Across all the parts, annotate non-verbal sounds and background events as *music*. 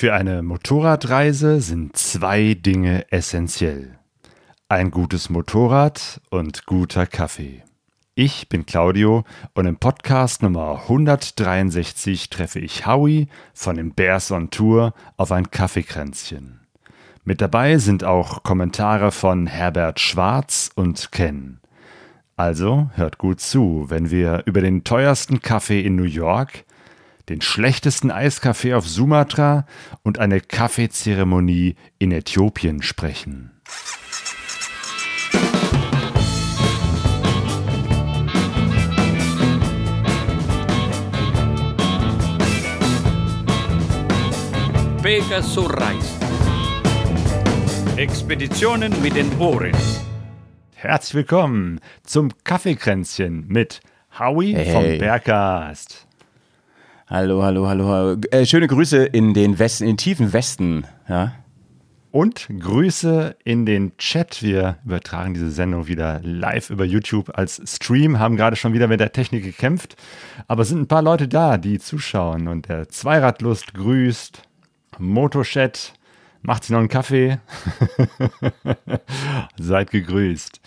Für eine Motorradreise sind zwei Dinge essentiell. Ein gutes Motorrad und guter Kaffee. Ich bin Claudio und im Podcast Nummer 163 treffe ich Howie von den Bears on Tour auf ein Kaffeekränzchen. Mit dabei sind auch Kommentare von Herbert Schwarz und Ken. Also hört gut zu, wenn wir über den teuersten Kaffee in New York, den schlechtesten Eiskaffee auf Sumatra und eine Kaffeezeremonie in Äthiopien sprechen. Pegasus Reisen. Expeditionen mit den Ohren. Herzlich willkommen zum Kaffeekränzchen mit Howie Hey, vom hey. Hallo, hallo, hallo. hallo. Äh, schöne Grüße in den Westen, in den tiefen Westen. Ja. Und Grüße in den Chat. Wir übertragen diese Sendung wieder live über YouTube als Stream, haben gerade schon wieder mit der Technik gekämpft. Aber es sind ein paar Leute da, die zuschauen. Und der Zweiradlust grüßt. Motochat macht sich noch einen Kaffee. *laughs* Seid gegrüßt.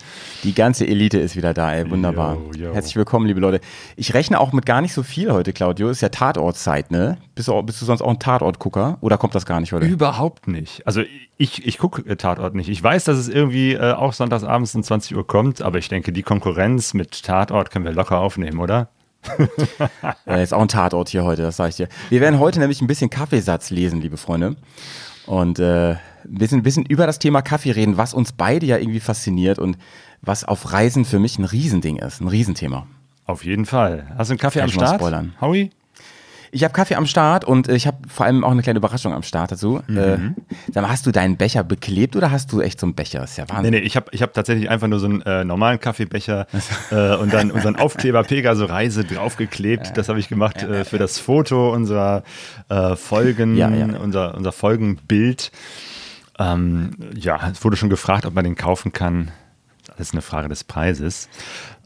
Die ganze Elite ist wieder da, ey. Wunderbar. Yo, yo. Herzlich willkommen, liebe Leute. Ich rechne auch mit gar nicht so viel heute, Claudio. Ist ja Tatortzeit, ne? Bist du, bist du sonst auch ein Tatortgucker? Oder kommt das gar nicht heute? Überhaupt nicht. Also ich, ich gucke Tatort nicht. Ich weiß, dass es irgendwie äh, auch sonntagsabends um 20 Uhr kommt, aber ich denke, die Konkurrenz mit Tatort können wir locker aufnehmen, oder? *laughs* Äh, ist auch ein Tatort hier heute, das sage ich dir. Wir werden heute nämlich ein bisschen Kaffeesatz lesen, liebe Freunde. Und äh, ein, bisschen, bisschen über das Thema Kaffee reden, was uns beide ja irgendwie fasziniert und was auf Reisen für mich ein Riesending ist, ein Riesenthema. Auf jeden Fall. Hast du einen Kaffee Kann am Start? spoilern. Howie? Ich habe Kaffee am Start und äh, ich habe vor allem auch eine kleine Überraschung am Start dazu. Äh, sag mal, hast du deinen Becher beklebt oder hast du echt so einen Becher? Das ist ja Nee, Wahnsinn. nee, ich habe ich hab tatsächlich einfach nur so einen äh, normalen Kaffeebecher äh, und dann unseren Aufkleber Pegaso Reise draufgeklebt. Das habe ich gemacht äh, für das Foto unserer äh, Folgen, Ja, ja. Unser, unser Folgenbild. Ähm, ja, es wurde schon gefragt, ob man den kaufen kann. Das ist eine Frage des Preises.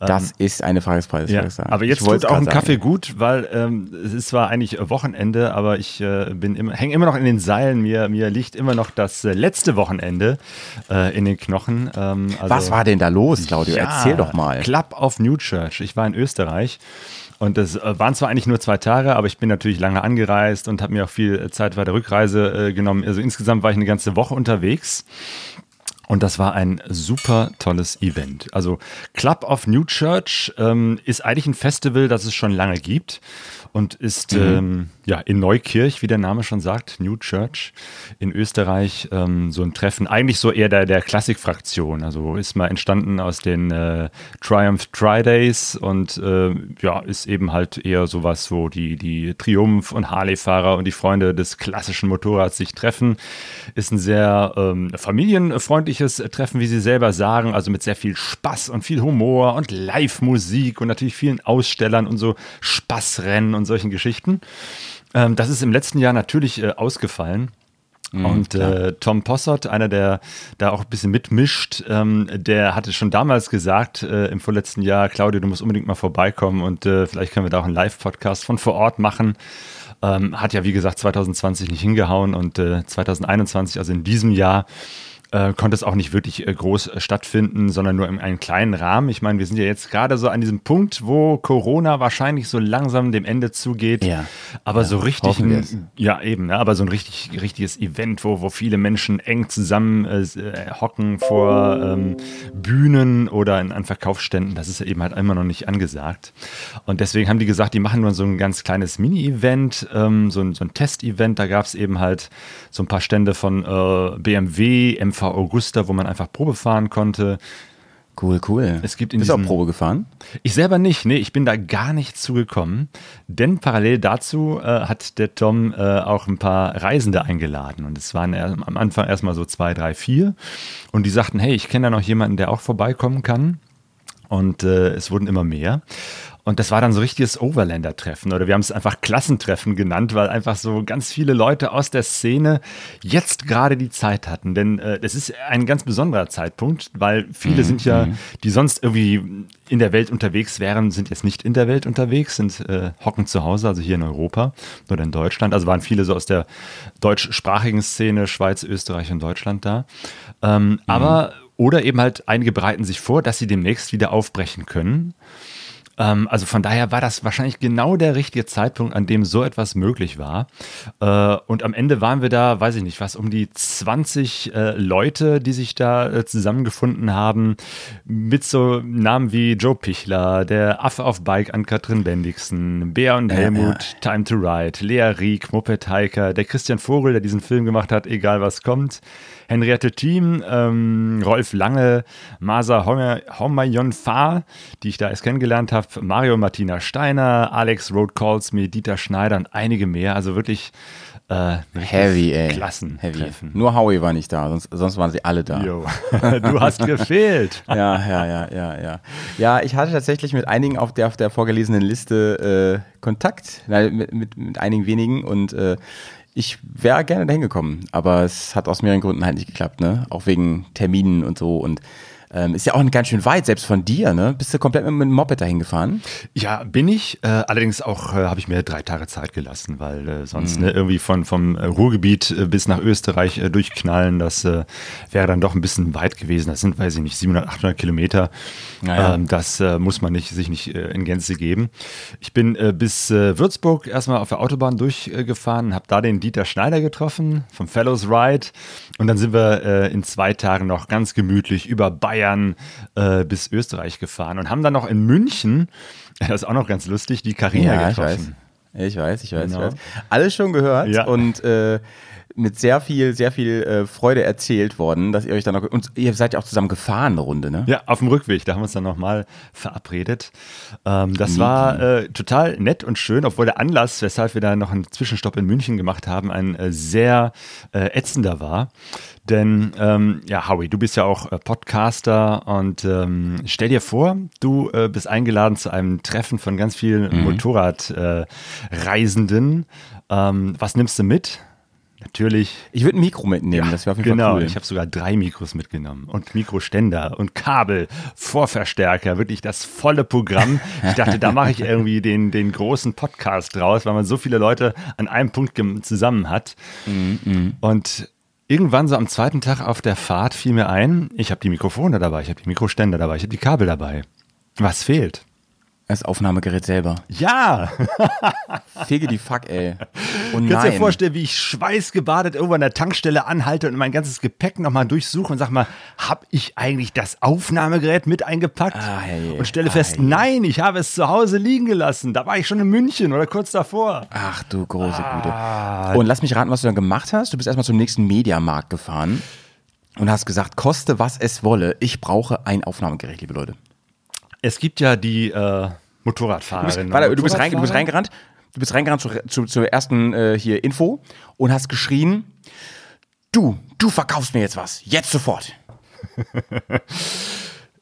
Das ist eine Frage des Preises, Ja, würde ich sagen. aber jetzt tut auch ein Kaffee sagen. gut, weil ähm, es ist zwar eigentlich Wochenende, aber ich äh, bin immer, hänge immer noch in den Seilen. Mir, mir liegt immer noch das äh, letzte Wochenende äh, in den Knochen. Ähm, also, Was war denn da los, Claudio? Ja, Erzähl doch mal. Club of New Church. Ich war in Österreich. Und das äh, waren zwar eigentlich nur zwei Tage, aber ich bin natürlich lange angereist und habe mir auch viel äh, Zeit bei der Rückreise äh, genommen. Also insgesamt war ich eine ganze Woche unterwegs. Und das war ein super tolles Event. Also Club of New Church ähm, ist eigentlich ein Festival, das es schon lange gibt und ist ähm, ja in Neukirch, wie der Name schon sagt, New Church in Österreich ähm, so ein Treffen. Eigentlich so eher der, der Klassik-Fraktion. Also ist mal entstanden aus den äh, Triumph Tridays und äh, ja, ist eben halt eher sowas, wo die, die Triumph- und Harley-Fahrer und die Freunde des klassischen Motorrads sich treffen. Ist ein sehr ähm, familienfreundliches Treffen, wie sie selber sagen, also mit sehr viel Spaß und viel Humor und Live-Musik und natürlich vielen Ausstellern und so Spaßrennen und solchen Geschichten. Ähm, das ist im letzten Jahr natürlich äh, ausgefallen. Und äh, Tom Possert, einer, der da auch ein bisschen mitmischt, ähm, der hatte schon damals gesagt, äh, im vorletzten Jahr, Claudio, du musst unbedingt mal vorbeikommen und äh, vielleicht können wir da auch einen Live-Podcast von vor Ort machen. Ähm, hat ja, wie gesagt, 2020 nicht hingehauen und äh, 2021, also in diesem Jahr, äh, konnte es auch nicht wirklich äh, groß äh, stattfinden, sondern nur in einem kleinen Rahmen. Ich meine, wir sind ja jetzt gerade so an diesem Punkt, wo Corona wahrscheinlich so langsam dem Ende zugeht. Ja. Aber so richtig, ein, ja eben, ne, aber so ein richtig, richtiges Event, wo, wo viele Menschen eng zusammen äh, äh, hocken vor ähm, Bühnen oder in, an Verkaufsständen, das ist ja eben halt immer noch nicht angesagt. Und deswegen haben die gesagt, die machen nur so ein ganz kleines Mini-Event, ähm, so ein, so ein Test-Event. Da gab es eben halt so ein paar Stände von äh, BMW, MV Augusta, wo man einfach Probe fahren konnte. Cool, cool. Es gibt in Bist du auch Probe gefahren? Ich selber nicht, nee, ich bin da gar nicht zugekommen. Denn parallel dazu äh, hat der Tom äh, auch ein paar Reisende eingeladen. Und es waren am Anfang erstmal so zwei, drei, vier. Und die sagten, hey, ich kenne da noch jemanden, der auch vorbeikommen kann. Und äh, es wurden immer mehr. Und das war dann so richtiges Overlander-Treffen oder wir haben es einfach Klassentreffen genannt, weil einfach so ganz viele Leute aus der Szene jetzt gerade die Zeit hatten. Denn äh, es ist ein ganz besonderer Zeitpunkt, weil viele mhm. sind ja, mhm. die sonst irgendwie in der Welt unterwegs wären, sind jetzt nicht in der Welt unterwegs, sind äh, hocken zu Hause, also hier in Europa oder in Deutschland. Also waren viele so aus der deutschsprachigen Szene, Schweiz, Österreich und Deutschland da. Ähm, mhm. Aber oder eben halt einige bereiten sich vor, dass sie demnächst wieder aufbrechen können. Ähm, also von daher war das wahrscheinlich genau der richtige Zeitpunkt, an dem so etwas möglich war. Äh, und am Ende waren wir da, weiß ich nicht, was, um die 20 äh, Leute, die sich da äh, zusammengefunden haben, mit so Namen wie Joe Pichler, der Affe auf Bike an Katrin Bendixen, Bea und Helmut, Time to Ride, Lea Rieck, Moped Hiker, der Christian Vogel, der diesen Film gemacht hat, egal was kommt. Henriette Thiem, ähm, Rolf Lange, Masa Homayon Fahr, die ich da erst kennengelernt habe, Mario Martina Steiner, Alex Road Calls Me, Dieter Schneider und einige mehr. Also wirklich äh, Heavy, ey. Klassen. Heavy. Nur Howie war nicht da, sonst, sonst waren sie alle da. Yo. *laughs* du hast gefehlt. *laughs* ja, ja, ja, ja, ja. Ja, ich hatte tatsächlich mit einigen auf der, auf der vorgelesenen Liste äh, Kontakt, mit, mit, mit einigen wenigen und äh, ich wäre gerne dahin gekommen, aber es hat aus mehreren Gründen halt nicht geklappt, ne? Auch wegen Terminen und so und ähm, ist ja auch ganz schön weit, selbst von dir, ne? Bist du komplett mit dem Moped dahin gefahren? Ja, bin ich. Äh, allerdings auch äh, habe ich mir drei Tage Zeit gelassen, weil äh, sonst mhm. ne, irgendwie von, vom äh, Ruhrgebiet äh, bis nach Österreich äh, durchknallen, das wäre dann doch ein bisschen weit gewesen. Das sind, weiß ich nicht, 700, 800 Kilometer. Naja. Ähm, das muss man nicht, sich nicht in Gänze geben. Ich bin bis Würzburg erstmal auf der Autobahn durchgefahren, habe da den Dieter Schneider getroffen vom Fellows Ride und dann sind wir in zwei Tagen noch ganz gemütlich über Bayern Bayern äh, bis Österreich gefahren und haben dann noch in München, *laughs* das ist auch noch ganz lustig, die Karina ja, getroffen. Ich weiß, ich weiß, genau. ich weiß. Alles schon gehört ja. und äh, mit sehr viel, sehr viel äh, Freude erzählt worden, dass ihr euch dann noch. Und ihr seid ja auch zusammen gefahren, eine Runde, ne? Ja, auf dem Rückweg, da haben wir uns dann nochmal verabredet. Ähm, das Mieten. war äh, total nett und schön, obwohl der Anlass, weshalb wir da noch einen Zwischenstopp in München gemacht haben, ein äh, sehr äh, ätzender war. Denn, ähm, ja, Howie, du bist ja auch äh, Podcaster und ähm, stell dir vor, du äh, bist eingeladen zu einem Treffen von ganz vielen mhm. Motorradreisenden. Ähm, was nimmst du mit? Natürlich. Ich würde ein Mikro mitnehmen, ja, das wäre auf jeden genau, Fall cool. Ich habe sogar drei Mikros mitgenommen und Mikroständer und Kabel, Vorverstärker, wirklich das volle Programm. Ich dachte, da mache ich irgendwie den, den großen Podcast draus, weil man so viele Leute an einem Punkt zusammen hat. Mhm, mhm. und irgendwann so am zweiten Tag auf der Fahrt fiel mir ein, ich habe die Mikrofone dabei, ich habe die Mikroständer dabei, ich habe die Kabel dabei. Was fehlt? Das Aufnahmegerät selber. Ja! *laughs* Fege die Fuck, ey. Oh nein. Kannst dir vorstellen, wie ich schweißgebadet irgendwo an der Tankstelle anhalte und mein ganzes Gepäck nochmal durchsuche und sag mal, hab ich eigentlich das Aufnahmegerät mit eingepackt? Ah, hey, und stelle ah, fest, hey. nein, ich habe es zu Hause liegen gelassen. Da war ich schon in München oder kurz davor. Ach du große ah. Güte. Und lass mich raten, was du dann gemacht hast. Du bist erstmal zum nächsten Mediamarkt gefahren und hast gesagt, koste was es wolle, ich brauche ein Aufnahmegerät, liebe Leute. Es gibt ja die äh, Motorradfahrerin. Warte, du bist, rein, du bist reingerannt, du bist reingerannt zu, zu, zur ersten äh, hier Info und hast geschrien, du, du verkaufst mir jetzt was, jetzt sofort. *laughs*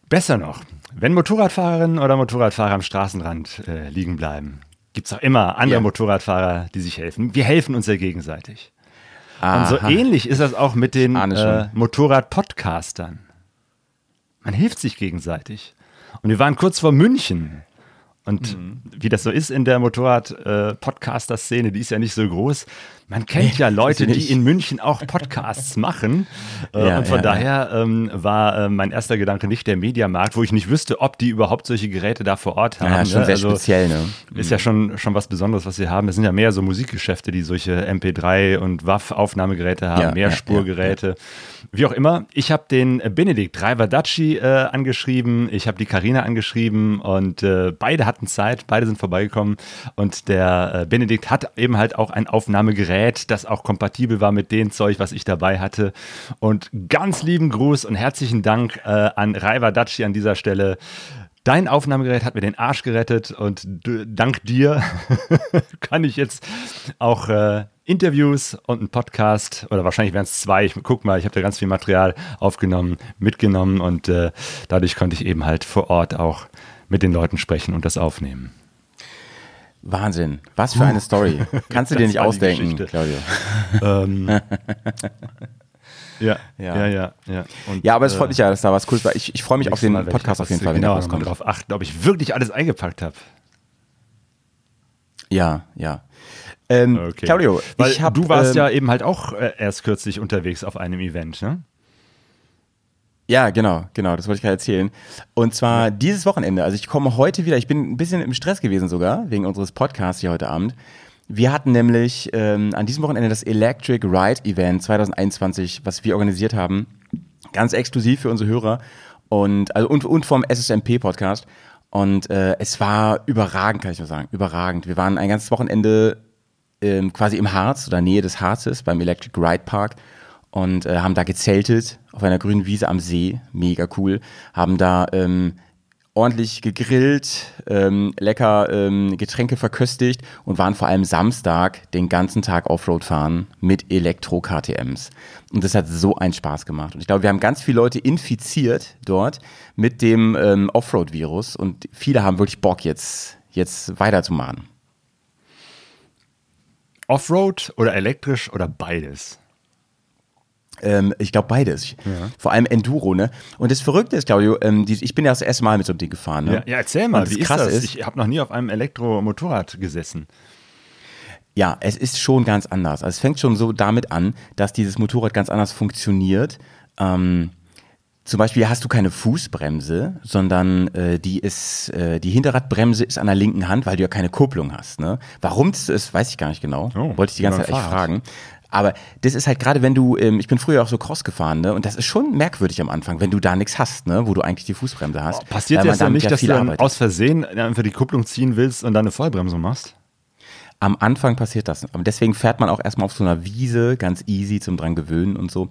Besser noch, wenn Motorradfahrerinnen oder Motorradfahrer am Straßenrand äh, liegen bleiben, gibt es auch immer andere ja. Motorradfahrer, die sich helfen. Wir helfen uns ja gegenseitig. Aha. Und so ähnlich ist das auch mit den äh, Motorrad-Podcastern. Man hilft sich gegenseitig. Und wir waren kurz vor München. Und mhm. wie das so ist in der Motorrad-Podcaster-Szene, die ist ja nicht so groß. Man kennt ja Leute, die in München auch Podcasts *laughs* machen. Äh, ja, und von ja, daher ähm, war äh, mein erster Gedanke nicht der Mediamarkt, wo ich nicht wüsste, ob die überhaupt solche Geräte da vor Ort haben. Ja, schon ne? sehr also, speziell, ne? Ist ja schon, schon was Besonderes, was sie haben. Das sind ja mehr so Musikgeschäfte, die solche MP3 und WAV-Aufnahmegeräte haben, Mehrspurgeräte. Wie auch immer, ich habe den Benedikt Rivadacci äh, angeschrieben, ich habe die Karina angeschrieben und äh, beide hatten Zeit, beide sind vorbeigekommen und der äh, Benedikt hat eben halt auch ein Aufnahmegerät Gerät, das auch kompatibel war mit dem Zeug, was ich dabei hatte. Und ganz lieben Gruß und herzlichen Dank äh, an Raiva Daci an dieser Stelle. Dein Aufnahmegerät hat mir den Arsch gerettet und dank dir *laughs* kann ich jetzt auch äh, Interviews und einen Podcast oder wahrscheinlich wären es zwei. Ich guck mal, ich habe da ganz viel Material aufgenommen, mitgenommen und äh, dadurch konnte ich eben halt vor Ort auch mit den Leuten sprechen und das aufnehmen. Wahnsinn. Was für eine Story. *laughs* Kannst du dir nicht ausdenken, Claudio. Ähm, *laughs* ja, ja, ja, ja. Und, ja, aber es freut mich ja, dass da was Cooles war. Ich, ich freue mich auf den Podcast auf jeden Fall, wenn genau, der rauskommt. darauf achten, ob ich wirklich alles eingepackt habe. Ja, ja. Ähm, okay. Claudio, Weil hab, du warst ähm, ja eben halt auch äh, erst kürzlich unterwegs auf einem Event, ne? Ja, genau, genau, das wollte ich gerade erzählen. Und zwar dieses Wochenende, also ich komme heute wieder, ich bin ein bisschen im Stress gewesen sogar, wegen unseres Podcasts hier heute Abend. Wir hatten nämlich ähm, an diesem Wochenende das Electric Ride Event 2021, was wir organisiert haben, ganz exklusiv für unsere Hörer und, also, und, und vom SSMP Podcast. Und äh, es war überragend, kann ich nur sagen, überragend. Wir waren ein ganzes Wochenende ähm, quasi im Harz oder Nähe des Harzes beim Electric Ride Park und äh, haben da gezeltet auf einer grünen Wiese am See, mega cool, haben da ähm, ordentlich gegrillt, ähm, lecker ähm, Getränke verköstigt und waren vor allem Samstag den ganzen Tag Offroad fahren mit Elektro-KTMs. Und das hat so einen Spaß gemacht. Und ich glaube, wir haben ganz viele Leute infiziert dort mit dem ähm, Offroad-Virus und viele haben wirklich Bock jetzt, jetzt weiterzumachen. Offroad oder elektrisch oder beides? Ähm, ich glaube beides. Ja. Vor allem Enduro, ne? Und das Verrückte ist, Claudio, ähm, die, ich bin ja das erste Mal mit so einem Ding gefahren, ne? Ja, ja erzähl mal, wie ist das? Ist, ich habe noch nie auf einem Elektromotorrad gesessen. Ja, es ist schon ganz anders. Also es fängt schon so damit an, dass dieses Motorrad ganz anders funktioniert. Ähm, zum Beispiel hast du keine Fußbremse, sondern äh, die ist, äh, die Hinterradbremse ist an der linken Hand, weil du ja keine Kupplung hast. Ne? Warum das ist, weiß ich gar nicht genau. Oh, Wollte ich die ganze Zeit echt fragen. Aber das ist halt gerade, wenn du, ähm, ich bin früher auch so Cross gefahren, ne? Und das ist schon merkwürdig am Anfang, wenn du da nichts hast, ne? Wo du eigentlich die Fußbremse hast. Oh, passiert das dann nicht, ja dass du dann aus Versehen einfach die Kupplung ziehen willst und dann eine Vollbremse machst? Am Anfang passiert das. Aber deswegen fährt man auch erstmal auf so einer Wiese, ganz easy zum dran gewöhnen und so.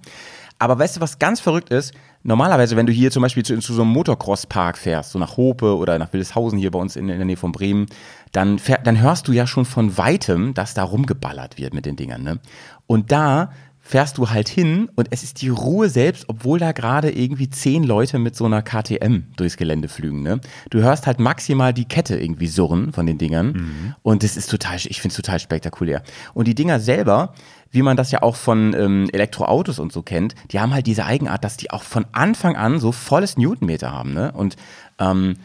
Aber weißt du, was ganz verrückt ist? Normalerweise, wenn du hier zum Beispiel zu, zu so einem Motocross-Park fährst, so nach Hope oder nach Wildeshausen hier bei uns in, in der Nähe von Bremen, dann, dann hörst du ja schon von weitem, dass da rumgeballert wird mit den Dingern. Ne? Und da fährst du halt hin und es ist die Ruhe selbst, obwohl da gerade irgendwie zehn Leute mit so einer KTM durchs Gelände flügen. Ne? Du hörst halt maximal die Kette irgendwie surren von den Dingern mhm. und das ist total, ich finde es total spektakulär. Und die Dinger selber, wie man das ja auch von ähm, Elektroautos und so kennt, die haben halt diese Eigenart, dass die auch von Anfang an so volles Newtonmeter haben. Ne? Und ähm,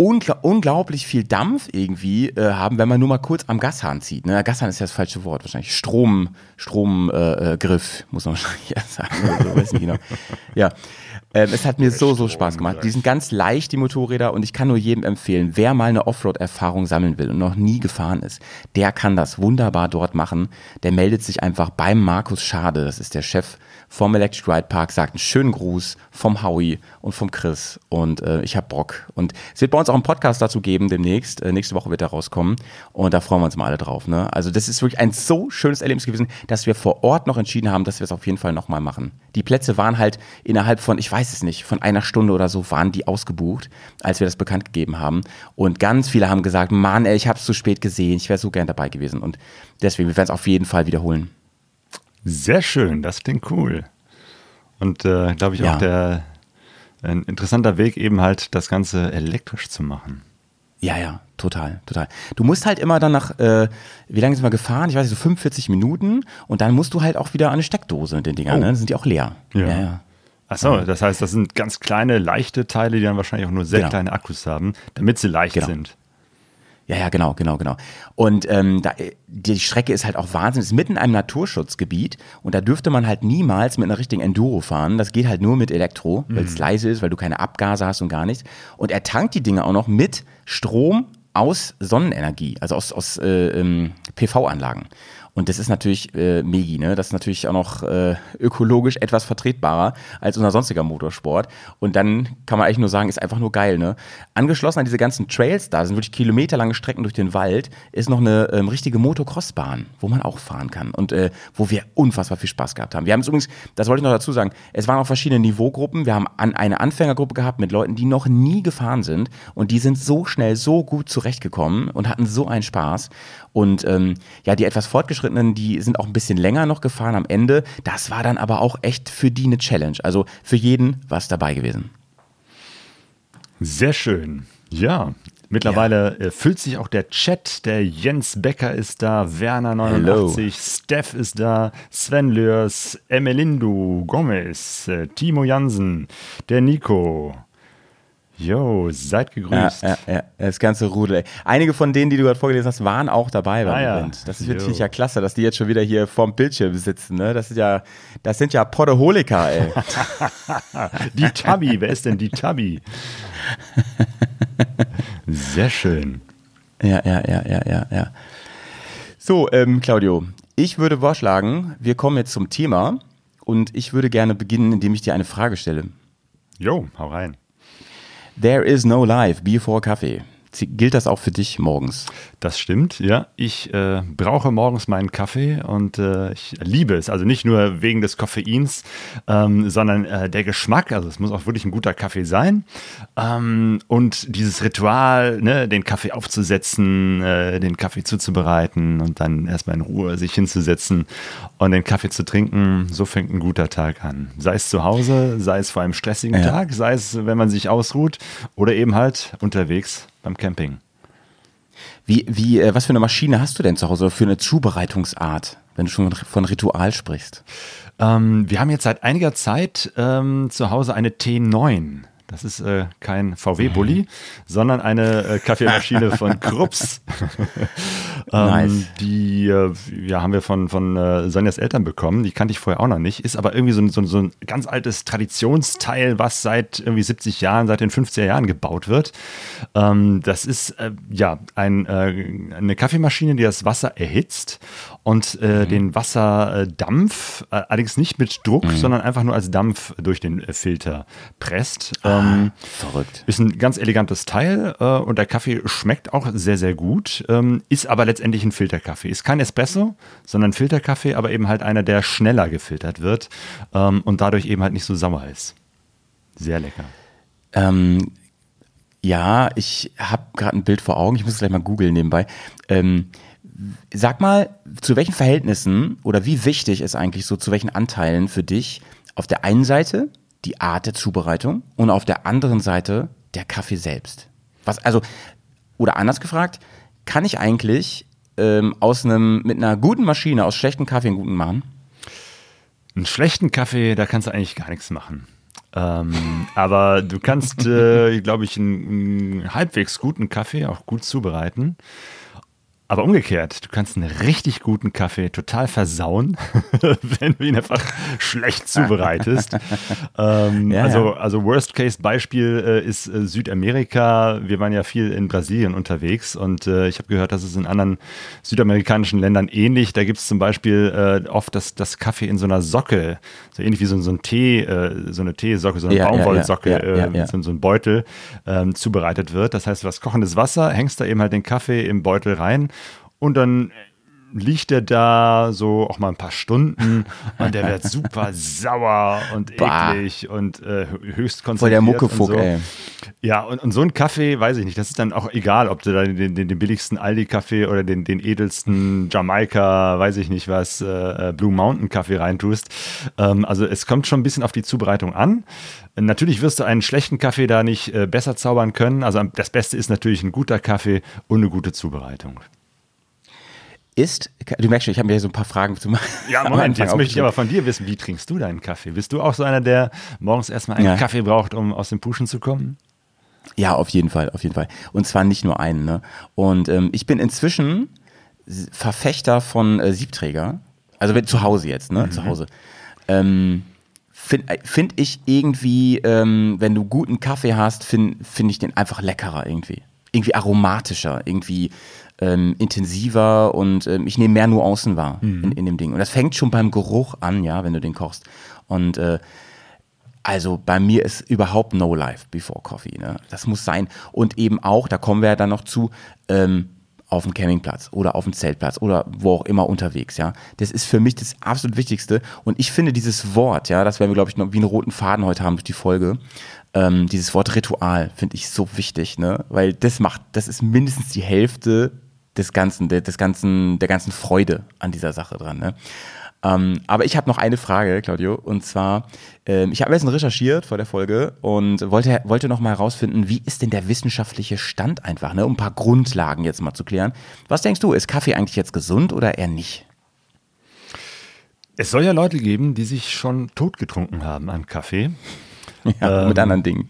ungl unglaublich viel Dampf irgendwie äh, haben, wenn man nur mal kurz am Gashahn zieht. Ne? Gashahn ist ja das falsche Wort, wahrscheinlich Strom, Stromgriff, äh, muss man wahrscheinlich *laughs* sagen. so, weiß nicht genau. Ja. Ähm, es hat mir so, so Spaß gemacht. Die sind ganz leicht, die Motorräder, und ich kann nur jedem empfehlen, wer mal eine Offroad-Erfahrung sammeln will und noch nie gefahren ist, der kann das wunderbar dort machen. Der meldet sich einfach beim Markus Schade, das ist der Chef vom Electric Ride Park, sagt einen schönen Gruß vom Howie und vom Chris und äh, ich hab Bock. Und es wird bei uns auch einen Podcast dazu geben demnächst. Äh, nächste Woche wird er rauskommen und da freuen wir uns mal alle drauf. Ne? Also das ist wirklich ein so schönes Erlebnis gewesen, dass wir vor Ort noch entschieden haben, dass wir es auf jeden Fall nochmal machen. Die Plätze waren halt innerhalb von, ich weiß es nicht, von einer Stunde oder so waren die ausgebucht, als wir das bekannt gegeben haben. Und ganz viele haben gesagt, Mann, ey, ich habe es zu spät gesehen, ich wäre so gern dabei gewesen. Und deswegen, wir werden es auf jeden Fall wiederholen. Sehr schön, das klingt cool. Und äh, glaube ich ja. auch der ein interessanter Weg, eben halt das Ganze elektrisch zu machen. Ja, ja, total, total. Du musst halt immer dann nach, äh, wie lange sind wir gefahren? Ich weiß nicht, so 45 Minuten und dann musst du halt auch wieder an eine Steckdose mit den Dingern, oh. ne? Dann sind die auch leer. Ja. ja, ja. Achso, das heißt, das sind ganz kleine, leichte Teile, die dann wahrscheinlich auch nur sehr genau. kleine Akkus haben, damit sie leicht genau. sind. Ja, ja, genau, genau, genau. Und ähm, da, die Strecke ist halt auch Wahnsinn. Es ist mitten in einem Naturschutzgebiet und da dürfte man halt niemals mit einer richtigen Enduro fahren. Das geht halt nur mit Elektro, weil es mhm. leise ist, weil du keine Abgase hast und gar nichts. Und er tankt die Dinge auch noch mit Strom aus Sonnenenergie, also aus, aus äh, ähm, PV-Anlagen. Und das ist natürlich äh, Megi, ne? Das ist natürlich auch noch äh, ökologisch etwas vertretbarer als unser sonstiger Motorsport. Und dann kann man eigentlich nur sagen, ist einfach nur geil, ne? Angeschlossen an diese ganzen Trails da, sind wirklich kilometerlange Strecken durch den Wald, ist noch eine ähm, richtige Motocross-Bahn, wo man auch fahren kann und äh, wo wir unfassbar viel Spaß gehabt haben. Wir haben es übrigens, das wollte ich noch dazu sagen, es waren auch verschiedene Niveaugruppen. Wir haben an, eine Anfängergruppe gehabt mit Leuten, die noch nie gefahren sind und die sind so schnell, so gut zurechtgekommen und hatten so einen Spaß. Und ähm, ja, die etwas fortgeschrittenen, die sind auch ein bisschen länger noch gefahren am Ende. Das war dann aber auch echt für die eine Challenge. Also für jeden war es dabei gewesen. Sehr schön. Ja, mittlerweile ja. füllt sich auch der Chat. Der Jens Becker ist da, Werner89, Steph ist da, Sven Lörs, Emelindu Gomez, äh, Timo Jansen, der Nico, Jo, seid gegrüßt. Ja, ja, ja, das ganze Rudel. Ey. Einige von denen, die du gerade vorgelesen hast, waren auch dabei beim ah, Event. Das ist wirklich ja klasse, dass die jetzt schon wieder hier vorm Bildschirm sitzen. Ne? Das, sind ja, das sind ja Podaholiker, ey. *laughs* die Tabby, wer ist denn die Tabby? Sehr schön. Ja, ja, ja, ja, ja, ja. So, ähm, Claudio, ich würde vorschlagen, wir kommen jetzt zum Thema und ich würde gerne beginnen, indem ich dir eine Frage stelle. Jo, hau rein. There is no life before Kaffee. Gilt das auch für dich morgens? Das stimmt, ja. Ich äh, brauche morgens meinen Kaffee und äh, ich liebe es. Also nicht nur wegen des Koffeins, ähm, sondern äh, der Geschmack. Also es muss auch wirklich ein guter Kaffee sein. Ähm, und dieses Ritual, ne, den Kaffee aufzusetzen, äh, den Kaffee zuzubereiten und dann erstmal in Ruhe sich hinzusetzen und den Kaffee zu trinken, so fängt ein guter Tag an. Sei es zu Hause, sei es vor einem stressigen ja. Tag, sei es, wenn man sich ausruht oder eben halt unterwegs beim Camping. Wie, wie, äh, was für eine Maschine hast du denn zu Hause oder für eine Zubereitungsart, wenn du schon von Ritual sprichst? Ähm, wir haben jetzt seit einiger Zeit ähm, zu Hause eine T9. Das ist äh, kein VW-Bully, mhm. sondern eine äh, Kaffeemaschine *laughs* von Krups. *laughs* ähm, nice. Die äh, ja, haben wir von, von äh, Sonjas Eltern bekommen. Die kannte ich vorher auch noch nicht. Ist aber irgendwie so ein, so, so ein ganz altes Traditionsteil, was seit irgendwie 70 Jahren, seit den 50er Jahren gebaut wird. Ähm, das ist äh, ja ein, äh, eine Kaffeemaschine, die das Wasser erhitzt und mhm. den Wasserdampf, allerdings nicht mit Druck, mhm. sondern einfach nur als Dampf durch den Filter presst. Ah ähm, Verrückt. Ist ein ganz elegantes Teil äh, und der Kaffee schmeckt auch sehr, sehr gut. Ähm, ist aber letztendlich ein Filterkaffee. Ist kein Espresso, sondern Filterkaffee, aber eben halt einer, der schneller gefiltert wird ähm, und dadurch eben halt nicht so sauer ist. Sehr lecker. Ähm, ja, ich habe gerade ein Bild vor Augen. Ich muss es gleich mal googeln nebenbei. Ähm, sag mal, zu welchen Verhältnissen oder wie wichtig ist eigentlich so, zu welchen Anteilen für dich auf der einen Seite die Art der Zubereitung und auf der anderen Seite der Kaffee selbst. Was also oder anders gefragt, kann ich eigentlich ähm, aus einem mit einer guten Maschine aus schlechten Kaffee einen guten machen? Einen schlechten Kaffee, da kannst du eigentlich gar nichts machen. Ähm, *laughs* aber du kannst, äh, *laughs* glaube ich, einen, einen halbwegs guten Kaffee auch gut zubereiten. Aber umgekehrt, du kannst einen richtig guten Kaffee total versauen, *laughs* wenn du ihn einfach schlecht zubereitest. ähm, ja, also, ja. also Worst-Case-Beispiel äh, ist äh, Südamerika. Wir waren ja viel in Brasilien unterwegs und äh, ich habe gehört, dass es in anderen südamerikanischen Ländern ähnlich. Da gibt es zum Beispiel äh, oft das, das Kaffee in so einer Socke, so ähnlich wie so, so ein Tee, äh, so eine Teesocke, so eine ja, Baumwollsocke, äh, so, so ein Beutel ähm, zubereitet wird. Das heißt, du hast kochendes Wasser, hängst da eben halt den Kaffee im Beutel rein und dann liegt er da so auch mal ein paar Stunden *laughs* und der wird super sauer und eklig bah. und äh, höchst konzentriert. Voll der Muckefuck, so. ey. Ja, und, und so ein Kaffee, weiß ich nicht, das ist dann auch egal, ob du da den, den, den billigsten Aldi-Kaffee oder den, den edelsten Jamaika, weiß ich nicht was, äh, Blue Mountain Kaffee reintust. Ähm, also es kommt schon ein bisschen auf die Zubereitung an. Natürlich wirst du einen schlechten Kaffee da nicht äh, besser zaubern können. Also das Beste ist natürlich ein guter Kaffee und eine gute Zubereitung ist, du merkst schon, ich habe mir hier so ein paar Fragen zu machen. Ja, *laughs* Moment, jetzt möchte ich aber von dir wissen, wie trinkst du deinen Kaffee? Bist du auch so einer, der morgens erstmal einen ja. Kaffee braucht, um aus dem Puschen zu kommen? Ja, auf jeden Fall, auf jeden Fall. Und zwar nicht nur einen. Ne? Und ähm, ich bin inzwischen Verfechter von äh, Siebträger. Also wenn, zu Hause jetzt, ne? Mhm. Zu Hause. Ähm, Finde äh, find ich irgendwie, ähm, wenn du guten Kaffee hast, finde find ich den einfach leckerer irgendwie. Irgendwie aromatischer, irgendwie ähm, intensiver und ähm, ich nehme mehr Nuancen wahr mhm. in, in dem Ding. Und das fängt schon beim Geruch an, ja, wenn du den kochst. Und äh, also bei mir ist überhaupt No Life before Coffee. Ne? Das muss sein. Und eben auch, da kommen wir ja dann noch zu, ähm, auf dem Campingplatz oder auf dem Zeltplatz oder wo auch immer unterwegs, ja. Das ist für mich das absolut Wichtigste. Und ich finde dieses Wort, ja, das werden wir, glaube ich, noch wie einen roten Faden heute haben durch die Folge, ähm, dieses Wort Ritual finde ich so wichtig, ne? Weil das macht, das ist mindestens die Hälfte des ganzen, des ganzen, der ganzen Freude an dieser Sache dran. Ne? Ähm, aber ich habe noch eine Frage, Claudio, und zwar, ähm, ich habe jetzt recherchiert vor der Folge und wollte, wollte noch mal herausfinden, wie ist denn der wissenschaftliche Stand einfach, ne, um ein paar Grundlagen jetzt mal zu klären. Was denkst du, ist Kaffee eigentlich jetzt gesund oder eher nicht? Es soll ja Leute geben, die sich schon totgetrunken haben an Kaffee. Ja, ähm, mit anderen Dingen.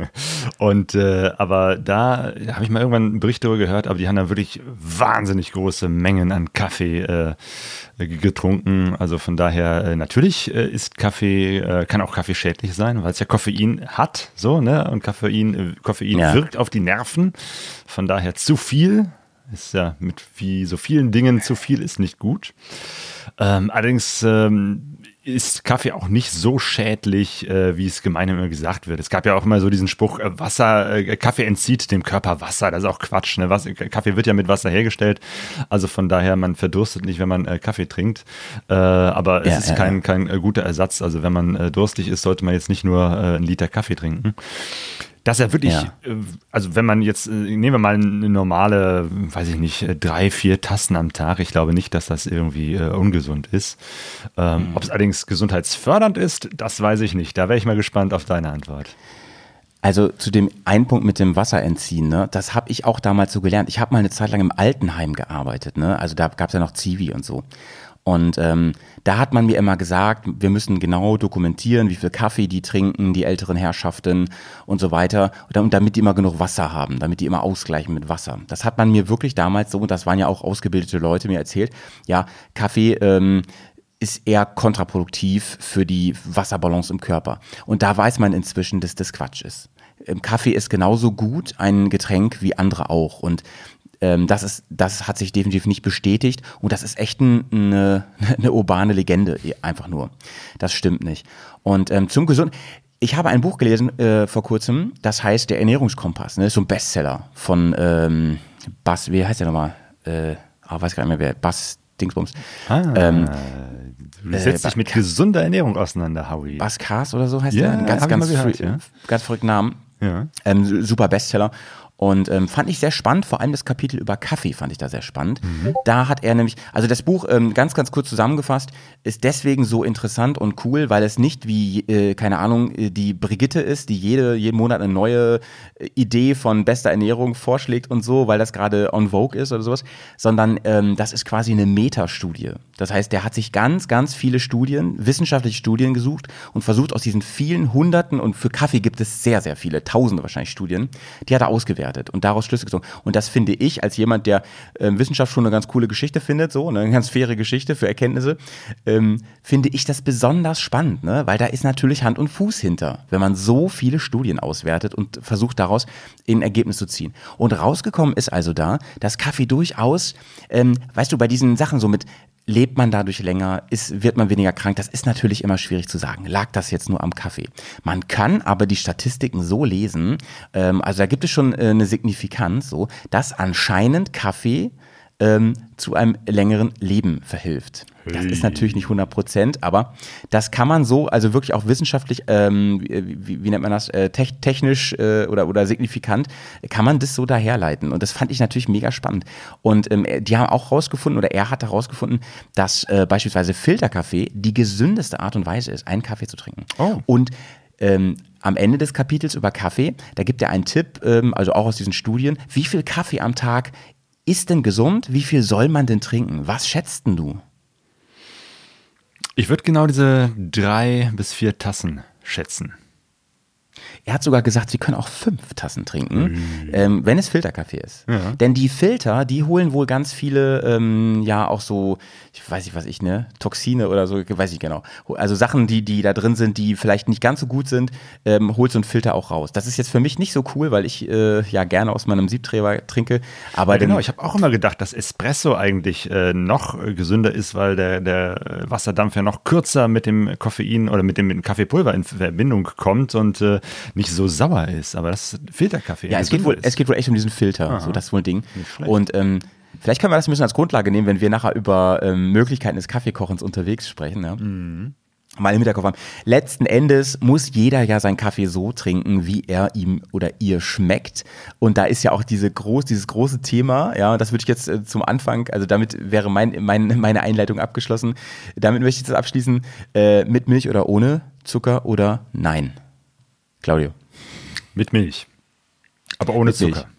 *laughs* und äh, aber da habe ich mal irgendwann einen Bericht darüber gehört, aber die haben da wirklich wahnsinnig große Mengen an Kaffee äh, getrunken. Also von daher äh, natürlich äh, ist Kaffee äh, kann auch Kaffee schädlich sein, weil es ja Koffein hat, so ne und Koffein äh, Koffein ja. wirkt auf die Nerven. Von daher zu viel ist ja mit wie so vielen Dingen zu viel ist nicht gut. Ähm, allerdings ähm, ist Kaffee auch nicht so schädlich, äh, wie es gemeinhin immer gesagt wird. Es gab ja auch immer so diesen Spruch, äh, Wasser, äh, Kaffee entzieht dem Körper Wasser. Das ist auch Quatsch. Ne? Was, Kaffee wird ja mit Wasser hergestellt. Also von daher, man verdurstet nicht, wenn man äh, Kaffee trinkt. Äh, aber es ja, ist ja, kein, kein äh, guter Ersatz. Also wenn man durstig ist, sollte man jetzt nicht nur einen Liter Kaffee trinken dass er wirklich, ja. Äh, also wenn man jetzt, äh, nehmen wir mal eine normale, weiß ich nicht, äh, drei, vier Tassen am Tag, ich glaube nicht, dass das irgendwie äh, ungesund ist. Ähm, mhm. Ob es allerdings gesundheitsfördernd ist, das weiß ich nicht. Da wäre ich mal gespannt auf deine Antwort. Also zu dem einen Punkt mit dem Wasserentziehen, ne, das habe ich auch damals so gelernt. Ich habe mal eine Zeit lang im Altenheim gearbeitet, ne? Also da gab es ja noch Zivi und so. Und ähm, da hat man mir immer gesagt, wir müssen genau dokumentieren, wie viel Kaffee die trinken, die älteren Herrschaften und so weiter. Und damit die immer genug Wasser haben, damit die immer ausgleichen mit Wasser. Das hat man mir wirklich damals so, und das waren ja auch ausgebildete Leute, mir erzählt, ja, Kaffee ähm, ist eher kontraproduktiv für die Wasserbalance im Körper. Und da weiß man inzwischen, dass das Quatsch ist. Kaffee ist genauso gut ein Getränk wie andere auch. Und ähm, das, ist, das hat sich definitiv nicht bestätigt und das ist echt ein, eine, *laughs* eine urbane Legende, einfach nur. Das stimmt nicht. Und ähm, zum Gesund, ich habe ein Buch gelesen äh, vor kurzem, das heißt Der Ernährungskompass, ne? so ein Bestseller von ähm, Bass, wie heißt der nochmal? Äh, oh, weiß gar nicht mehr wer, Bass Dingsbums. Ah, ähm, du setzt äh, dich mit gesunder Ernährung auseinander, Howie. Bass Cars oder so heißt ja, der? Ganz, ganz, gehört, ja. ganz verrückten Namen. Ja. Ähm, super Bestseller. Und ähm, fand ich sehr spannend, vor allem das Kapitel über Kaffee fand ich da sehr spannend. Mhm. Da hat er nämlich, also das Buch, ähm, ganz, ganz kurz zusammengefasst, ist deswegen so interessant und cool, weil es nicht wie, äh, keine Ahnung, äh, die Brigitte ist, die jede, jeden Monat eine neue äh, Idee von bester Ernährung vorschlägt und so, weil das gerade on vogue ist oder sowas, sondern ähm, das ist quasi eine Metastudie. Das heißt, der hat sich ganz, ganz viele Studien, wissenschaftliche Studien gesucht und versucht aus diesen vielen Hunderten, und für Kaffee gibt es sehr, sehr viele, tausende wahrscheinlich Studien, die hat er ausgewertet und daraus Schlüsse gezogen. Und das finde ich als jemand, der äh, Wissenschaft schon eine ganz coole Geschichte findet, so, ne, eine ganz faire Geschichte für Erkenntnisse, ähm, finde ich das besonders spannend, ne? weil da ist natürlich Hand und Fuß hinter, wenn man so viele Studien auswertet und versucht daraus ein Ergebnis zu ziehen. Und rausgekommen ist also da, dass Kaffee durchaus, ähm, weißt du, bei diesen Sachen so mit Lebt man dadurch länger? Ist, wird man weniger krank? Das ist natürlich immer schwierig zu sagen. Lag das jetzt nur am Kaffee? Man kann aber die Statistiken so lesen, ähm, also da gibt es schon äh, eine Signifikanz, so, dass anscheinend Kaffee ähm, zu einem längeren Leben verhilft. Das ist natürlich nicht 100 Prozent, aber das kann man so, also wirklich auch wissenschaftlich, ähm, wie, wie, nennt man das, äh, technisch äh, oder, oder signifikant, kann man das so daherleiten. Und das fand ich natürlich mega spannend. Und ähm, die haben auch rausgefunden, oder er hat herausgefunden, dass äh, beispielsweise Filterkaffee die gesündeste Art und Weise ist, einen Kaffee zu trinken. Oh. Und ähm, am Ende des Kapitels über Kaffee, da gibt er einen Tipp, ähm, also auch aus diesen Studien, wie viel Kaffee am Tag ist denn gesund? Wie viel soll man denn trinken? Was schätzt denn du? Ich würde genau diese drei bis vier Tassen schätzen. Er hat sogar gesagt, sie können auch fünf Tassen trinken, mhm. ähm, wenn es Filterkaffee ist. Ja. Denn die Filter, die holen wohl ganz viele, ähm, ja, auch so, ich weiß nicht, was ich, ne, Toxine oder so, weiß ich genau. Also Sachen, die, die da drin sind, die vielleicht nicht ganz so gut sind, ähm, holt so ein Filter auch raus. Das ist jetzt für mich nicht so cool, weil ich äh, ja gerne aus meinem Siebträger trinke. Aber ja, genau, ich habe auch immer gedacht, dass Espresso eigentlich äh, noch gesünder ist, weil der, der Wasserdampf ja noch kürzer mit dem Koffein oder mit dem Kaffeepulver in Verbindung kommt und äh, nicht so sauer ist, aber das Filterkaffee. Ja, es geht, wohl, es geht wohl echt um diesen Filter, Aha. so das ist wohl ein Ding. Und ähm, vielleicht können wir das ein bisschen als Grundlage nehmen, wenn wir nachher über ähm, Möglichkeiten des Kaffeekochens unterwegs sprechen. Ja? Mhm. mal im Hinterkopf haben. Letzten Endes muss jeder ja seinen Kaffee so trinken, wie er ihm oder ihr schmeckt. Und da ist ja auch diese groß, dieses große Thema, ja, das würde ich jetzt äh, zum Anfang, also damit wäre mein, mein, meine Einleitung abgeschlossen. Damit möchte ich das abschließen. Äh, mit Milch oder ohne Zucker oder nein? Claudio. Mit Milch. Aber ohne Mit Milch. Zucker.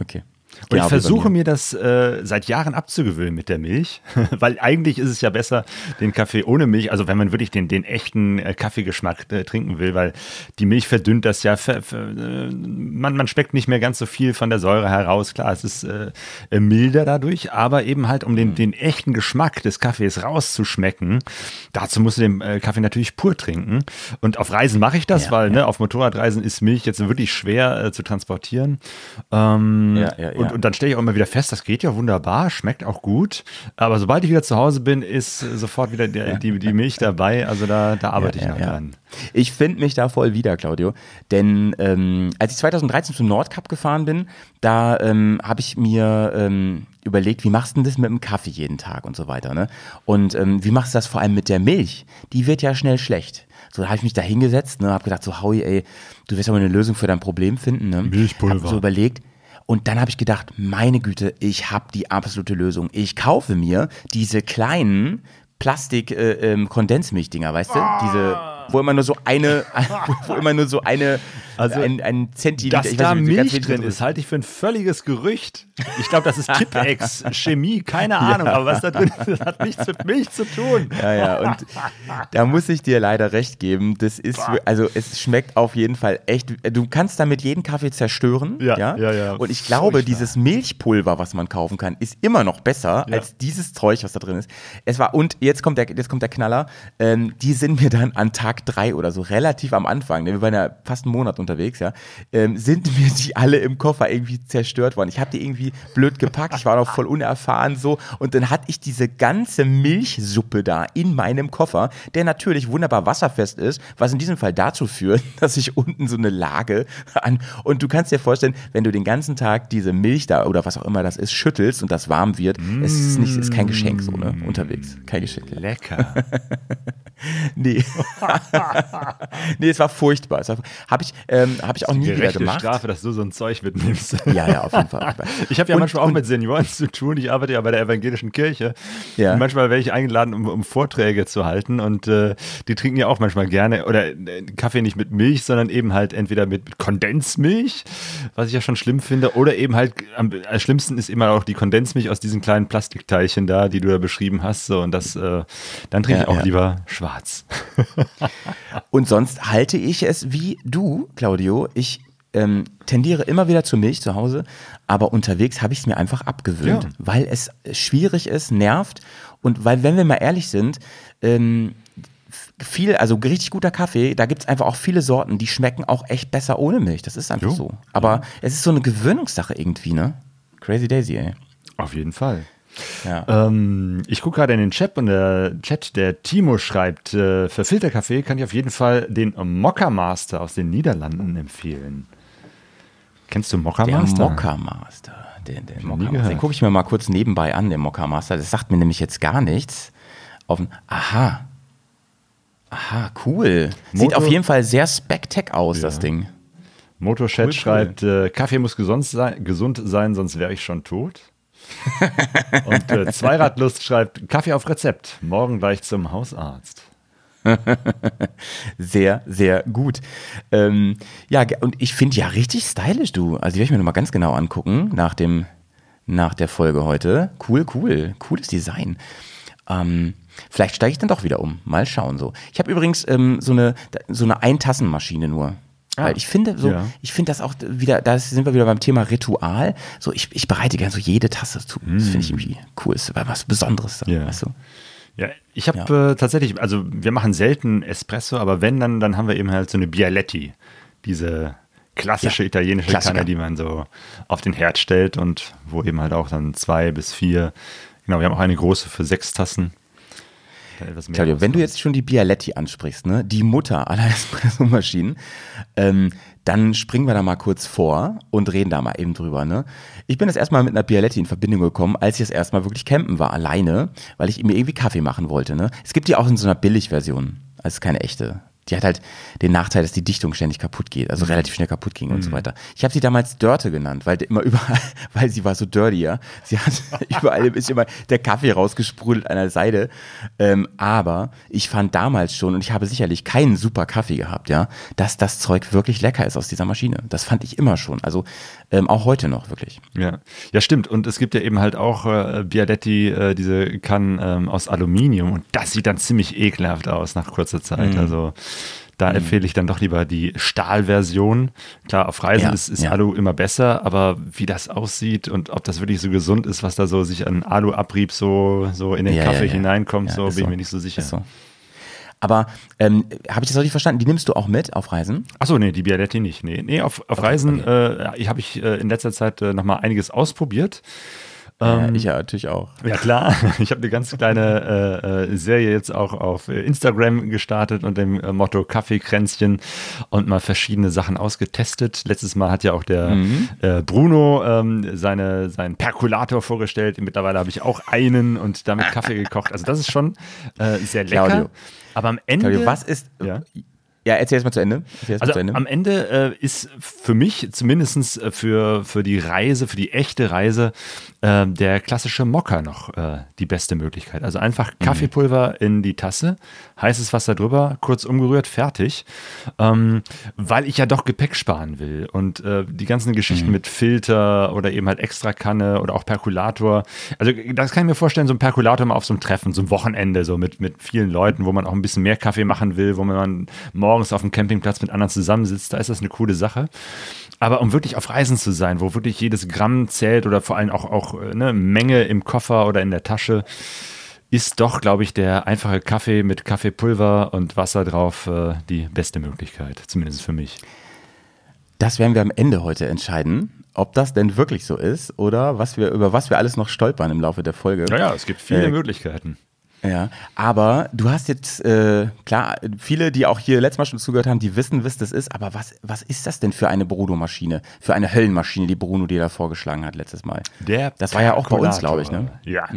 Okay. Und ich versuche mir. das äh, seit Jahren abzugewöhnen mit der Milch, *laughs* weil eigentlich ist es ja besser, den Kaffee ohne Milch, also wenn man wirklich den, den echten äh, Kaffeegeschmack äh, trinken will, weil die Milch verdünnt das ja, ver, ver, äh, man, man schmeckt nicht mehr ganz so viel von der Säure heraus. Klar, es ist äh, milder dadurch, aber eben halt, um den, Mhm. den echten Geschmack des Kaffees rauszuschmecken, dazu musst du den Kaffee natürlich pur trinken. Und auf Reisen mache ich das, Ja, weil ja. ne, auf Motorradreisen ist Milch jetzt wirklich schwer zu transportieren. Ähm, Ja, ja, ja. Und, und dann stelle ich auch immer wieder fest, das geht ja wunderbar, schmeckt auch gut. Aber sobald ich wieder zu Hause bin, ist sofort wieder der, die, die Milch dabei. Also da, da arbeite ich Ja, noch ja. dran. Ich finde mich da voll wieder, Claudio. Denn ähm, als ich 2013 zum Nordcup gefahren bin, da ähm, habe ich mir ähm, überlegt, wie machst du denn das mit dem Kaffee jeden Tag und so weiter. Ne? Und ähm, wie machst du das vor allem mit der Milch? Die wird ja schnell schlecht. So, da habe ich mich da hingesetzt, ne, habe gedacht, so, Howie, ey, du wirst aber eine Lösung für dein Problem finden. Ne? Milchpulver. Hab so überlegt. Und dann habe ich gedacht, meine Güte, ich habe die absolute Lösung. Ich kaufe mir diese kleinen Plastik-Kondensmilchdinger, weißt du? Diese, wo immer nur so eine, *laughs* wo immer nur so eine, Also, ein, ein Zentiliter, Dass ich da weiß nicht, Milch drin ist, halte ich für ein völliges Gerücht. Ich glaube, das ist *laughs* Tippex, Chemie, keine *laughs* Ahnung. Aber was da drin ist, das hat nichts mit Milch zu tun. Ja, ja, und da muss ich dir leider recht geben. Das ist, also es schmeckt auf jeden Fall echt. Du kannst damit jeden Kaffee zerstören. Ja, Ja, ja, ja. Und ich glaube, Furchtbar. dieses Milchpulver, was man kaufen kann, ist immer noch besser Ja. als dieses Zeug, was da drin ist. Es war, und jetzt kommt der, jetzt kommt der Knaller. Ähm, die sind mir dann an Tag drei oder so relativ am Anfang, ne, wir waren ja fast einen Monat unterwegs, ja, ähm, sind mir die alle im Koffer irgendwie zerstört worden. Ich habe die irgendwie blöd gepackt, ich war noch voll unerfahren so und dann hatte ich diese ganze Milchsuppe da in meinem Koffer, der natürlich wunderbar wasserfest ist, was in diesem Fall dazu führt, *laughs* dass ich unten so eine Lage an und du kannst dir vorstellen, wenn du den ganzen Tag diese Milch da oder was auch immer das ist, schüttelst und das warm wird, es ist nicht, ist kein Geschenk so, ne, unterwegs, kein Geschenk. Lecker. *laughs* Nee. *laughs* *laughs* nee, es war furchtbar. Es war, habe ich, ähm, hab ich auch nie wieder gemacht. Strafe, dass du so ein Zeug mitnimmst. *laughs* Ja, ja, auf jeden Fall. *laughs* Ich habe ja Und- manchmal auch mit Senioren zu tun. Ich arbeite ja bei der evangelischen Kirche. Ja. Und manchmal werde ich eingeladen, um, um Vorträge zu halten. Und äh, die trinken ja auch manchmal gerne oder äh, Kaffee nicht mit Milch, sondern eben halt entweder mit, mit Kondensmilch, was ich ja schon schlimm finde, oder eben halt am, am schlimmsten ist immer auch die Kondensmilch aus diesen kleinen Plastikteilchen da, die du da beschrieben hast. So, und das, äh, dann trinke Ja, ich auch ja. lieber schwarz. Und sonst halte ich es wie du, Claudio. Ich ähm, tendiere immer wieder zur Milch zu Hause, aber unterwegs habe ich es mir einfach abgewöhnt, Ja. weil es schwierig ist, nervt und weil, wenn wir mal ehrlich sind, ähm, viel, also richtig guter Kaffee, da gibt es einfach auch viele Sorten, die schmecken auch echt besser ohne Milch. Das ist einfach Jo. so. Aber es ist so eine Gewöhnungssache irgendwie, ne? Crazy Daisy, ey. Auf jeden Fall. Ja. Ähm, ich gucke gerade in den Chat und der Chat, der Timo schreibt, äh, für Filterkaffee kann ich auf jeden Fall den Mokka Master aus den Niederlanden empfehlen. Kennst du Mokka Der Master? Mokka Master. Den, den, Mokka Master. den gucke ich mir mal kurz nebenbei an, den Mokka Master. Das sagt mir nämlich jetzt gar nichts. Auf, aha. Aha, cool. Sieht Moto- auf jeden Fall sehr spectac aus, das Ja. Ding. Motochat Cool, schreibt, äh, Kaffee muss gesund sein, gesund sein, sonst wäre ich schon tot. *laughs* und äh, Zweiradlust schreibt, Kaffee auf Rezept, morgen gleich zum Hausarzt. *laughs* Sehr, sehr gut. Ähm, ja, und ich finde ja richtig stylisch, du. Also, die werde ich mir nochmal ganz genau angucken nach, dem, nach der Folge heute. Cool, cool. Cooles Design. Ähm, vielleicht steige ich dann doch wieder um. Mal schauen so. Ich habe übrigens ähm, so eine, so eine Eintassenmaschine nur. Weil ich finde so, ja. ich finde das auch wieder, da sind wir wieder beim Thema Ritual. So, ich, ich bereite gerne so jede Tasse zu. Das finde ich irgendwie cool. Ist was Besonderes. dann, Ja. Weißt du? Ja, ich habe äh, tatsächlich, also wir machen selten Espresso, aber wenn, dann, dann haben wir eben halt so eine Bialetti. Diese klassische Ja, italienische Klassiker. Kanne, die man so auf den Herd stellt und wo eben halt auch dann zwei bis vier, genau, wir haben auch eine große für sechs Tassen. Da etwas mehr Claudio, wenn du jetzt schon die Bialetti ansprichst, ne, die Mutter *laughs* aller Espresso-Maschinen, ähm, dann springen wir da mal kurz vor und reden da mal eben drüber. Ne? Ich bin das erstmal mit einer Bialetti in Verbindung gekommen, als ich das erstmal wirklich campen war, alleine, weil ich mir irgendwie Kaffee machen wollte. Ne? Es gibt die auch in so einer Billigversion. Also keine echte. Die hat halt den Nachteil, dass die Dichtung ständig kaputt geht, also Mhm. relativ schnell kaputt ging und so weiter. Ich habe sie damals Dörte genannt, weil immer *laughs* überall, weil sie war so dirty, ja. Sie hat *laughs* überall ist immer der Kaffee rausgesprudelt an der Seite. Ähm, aber ich fand damals schon, und ich habe sicherlich keinen super Kaffee gehabt, ja, dass das Zeug wirklich lecker ist aus dieser Maschine. Das fand ich immer schon. Also ähm, auch heute noch wirklich. Ja. ja, stimmt. Und es gibt ja eben halt auch äh, Bialetti, äh, diese Kannen ähm, aus Aluminium. Und das sieht dann ziemlich ekelhaft aus nach kurzer Zeit. Also da empfehle ich dann doch lieber die Stahlversion. Klar, auf Reisen Ja, ist, ist ja. Alu immer besser, aber wie das aussieht und ob das wirklich so gesund ist, was da so sich an Alu-Abrieb so, so in den Ja, Kaffee hineinkommt, so bin ich mir nicht so sicher. So. Aber ähm, habe ich das richtig verstanden? Die nimmst du auch mit auf Reisen? Achso, nee, die Bialetti nicht. Nee, nee auf, auf Reisen äh, ich habe ich äh, in letzter Zeit äh, nochmal einiges ausprobiert. Ja, Ähm, ich ja natürlich auch. Ja klar, *laughs* ich habe eine ganz kleine äh, äh, Serie jetzt auch auf Instagram gestartet unter dem äh, Motto Kaffeekränzchen und mal verschiedene Sachen ausgetestet. Letztes Mal hat ja auch der Mhm. äh, Bruno ähm, seine, seinen Perkulator vorgestellt. Mittlerweile habe ich auch einen und damit Kaffee gekocht. Also das ist schon äh, sehr lecker. Claudio. Aber am Ende. Claudio, was ist. Ja. Ja, erzähl jetzt mal zu Ende. Also zu Ende. am Ende äh, ist für mich zumindest äh, für, für die Reise, für die echte Reise, äh, der klassische Mokka noch äh, die beste Möglichkeit. Also einfach Kaffeepulver in die Tasse, heißes Wasser drüber, kurz umgerührt, fertig. Ähm, weil ich ja doch Gepäck sparen will. Und äh, die ganzen Geschichten mit Filter oder eben halt Extrakanne oder auch Perkulator. Also das kann ich mir vorstellen, so ein Perkulator mal auf so einem Treffen, so ein Wochenende, so mit, mit vielen Leuten, wo man auch ein bisschen mehr Kaffee machen will, wo man morgens auf dem Campingplatz mit anderen zusammensitzt, da ist das eine coole Sache. Aber um wirklich auf Reisen zu sein, wo wirklich jedes Gramm zählt oder vor allem auch, auch äh, ne, Menge im Koffer oder in der Tasche, ist doch, glaube ich, der einfache Kaffee mit Kaffeepulver und Wasser drauf äh, die beste Möglichkeit, zumindest für mich. Das werden wir am Ende heute entscheiden, ob das denn wirklich so ist oder was wir, über was wir alles noch stolpern im Laufe der Folge. Ja, ja, es gibt viele Äh, Möglichkeiten. Ja, aber du hast jetzt, äh, klar, viele, die auch hier letztes Mal schon zugehört haben, die wissen, was das ist, aber was, was ist das denn für eine Bruno-Maschine, für eine Höllenmaschine, die Bruno dir da vorgeschlagen hat letztes Mal? Der das war ja auch bei uns, glaube ich, ne? Ja.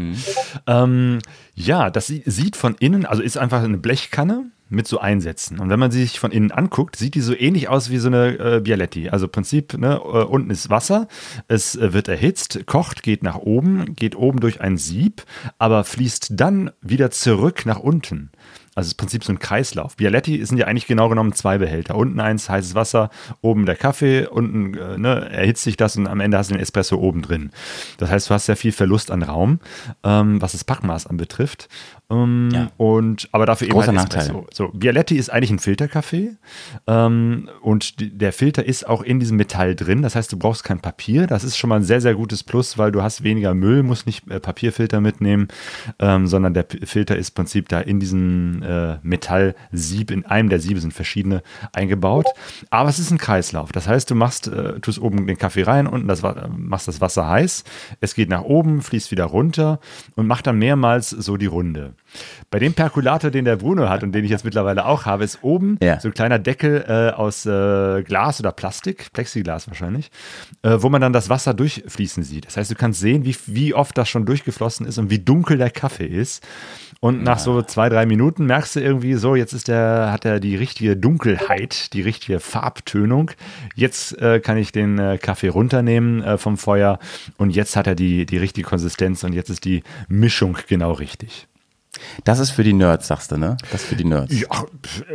Ähm, ja, das sie- sieht von innen, also ist einfach eine Blechkanne mit so Einsätzen. Und wenn man sie sich von innen anguckt, sieht die so ähnlich aus wie so eine äh, Bialetti. Also Prinzip, ne, äh, unten ist Wasser, es äh, wird erhitzt, kocht, geht nach oben, geht oben durch ein Sieb, aber fließt dann wieder zurück nach unten. Also im Prinzip so ein Kreislauf. Bialetti sind ja eigentlich genau genommen zwei Behälter. Unten eins heißes Wasser, oben der Kaffee, unten äh, ne, erhitzt sich das und am Ende hast du den Espresso oben drin. Das heißt, du hast sehr viel Verlust an Raum, ähm, was das Packmaß anbetrifft. Ähm, Ja. und, aber dafür eben Großer halt Nachteil. Espresso. So, Bialetti ist eigentlich ein Filterkaffee ähm, und die, der Filter ist auch in diesem Metall drin. Das heißt, du brauchst kein Papier. Das ist schon mal ein sehr, sehr gutes Plus, weil du hast weniger Müll, musst nicht äh, Papierfilter mitnehmen, ähm, sondern der P Filter ist im Prinzip da in diesem äh, Metallsieb, in einem der Siebe sind verschiedene eingebaut. Aber es ist ein Kreislauf. Das heißt, du machst, äh, tust oben den Kaffee rein, unten das, machst das Wasser heiß, es geht nach oben, fließt wieder runter und macht dann mehrmals so die Runde. Bei dem Perkulator, den der Bruno hat und den ich jetzt mittlerweile auch habe, ist oben Ja. so ein kleiner Deckel äh, aus äh, Glas oder Plastik, Plexiglas wahrscheinlich, äh, wo man dann das Wasser durchfließen sieht. Das heißt, du kannst sehen, wie, wie oft das schon durchgeflossen ist und wie dunkel der Kaffee ist. Und nach so zwei, drei Minuten merkst du irgendwie so, jetzt ist der, hat er die richtige Dunkelheit, die richtige Farbtönung. Jetzt äh, kann ich den äh, Kaffee runternehmen äh, vom Feuer und jetzt hat er die, die richtige Konsistenz und jetzt ist die Mischung genau richtig. Das ist für die Nerds, sagst du, ne? Das ist für die Nerds. Ja,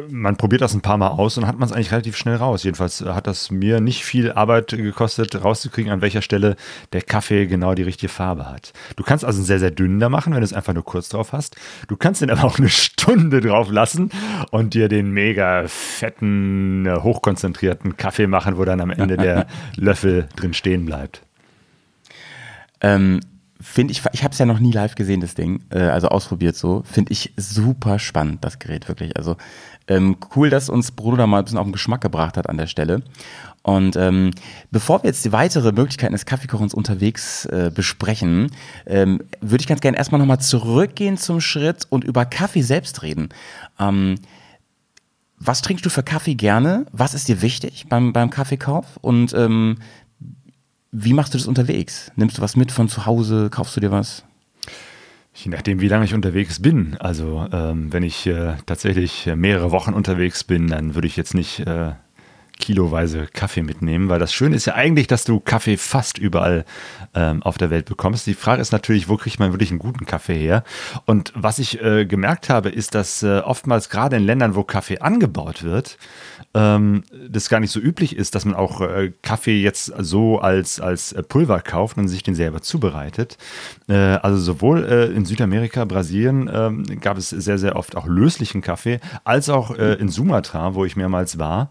man probiert das ein paar Mal aus und hat man es eigentlich relativ schnell raus. Jedenfalls hat das mir nicht viel Arbeit gekostet, rauszukriegen, an welcher Stelle der Kaffee genau die richtige Farbe hat. Du kannst also einen sehr, sehr dünnen da machen, wenn du es einfach nur kurz drauf hast. Du kannst den *laughs* aber auch eine Stunde drauf lassen und dir den mega fetten, äh, hochkonzentrierten Kaffee machen, wo dann am Ende der *laughs* Löffel drin stehen bleibt. Ähm, Finde ich, ich habe es ja noch nie live gesehen, das Ding, äh, also ausprobiert so. Finde ich super spannend, das Gerät wirklich. Also ähm, cool, dass uns Bruno da mal ein bisschen auf den Geschmack gebracht hat an der Stelle. Und ähm, bevor wir jetzt die weitere Möglichkeiten des Kaffeekochens unterwegs äh, besprechen, ähm, würde ich ganz gerne erstmal nochmal zurückgehen zum Schritt und über Kaffee selbst reden. Ähm, was trinkst du für Kaffee gerne? Was ist dir wichtig beim, beim Kaffeekauf? Und ähm, wie machst du das unterwegs? Nimmst du was mit von zu Hause? Kaufst du dir was? Je nachdem, wie lange ich unterwegs bin. Also ähm, wenn ich äh, tatsächlich mehrere Wochen unterwegs bin, dann würde ich jetzt nicht äh, kiloweise Kaffee mitnehmen, weil das Schöne ist ja eigentlich, dass du Kaffee fast überall ähm, auf der Welt bekommst. Die Frage ist natürlich, wo kriegt man wirklich einen guten Kaffee her? Und was ich äh, gemerkt habe, ist, dass äh, oftmals gerade in Ländern, wo Kaffee angebaut wird, ähm, das gar nicht so üblich ist, dass man auch äh, Kaffee jetzt so als, als äh, Pulver kauft und sich den selber zubereitet. Äh, also sowohl äh, in Südamerika, Brasilien ähm, gab es sehr, sehr oft auch löslichen Kaffee, als auch in Sumatra, wo ich mehrmals war.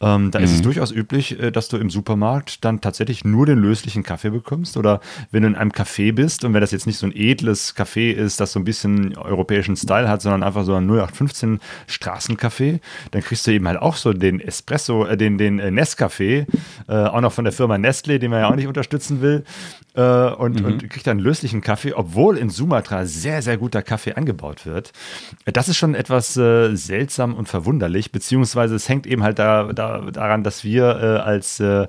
Ähm, da ist es mhm. durchaus üblich, äh, dass du im Supermarkt dann tatsächlich nur den löslichen Kaffee bekommst. Oder wenn du in einem Café bist und wenn das jetzt nicht so ein edles Café ist, das so ein bisschen europäischen Style hat, sondern einfach so ein 0815 Straßencafé, dann kriegst du eben halt auch so den Espresso, äh, den, den äh, Nescafé, äh, auch noch von der Firma Nestle, den man ja auch nicht unterstützen will. Äh, und, mhm. und kriegt dann löslichen Kaffee, obwohl in Sumatra sehr, sehr guter Kaffee angebaut wird. Das ist schon etwas äh, seltsam und verwunderlich, beziehungsweise es hängt eben halt da, da, daran, dass wir äh, als äh,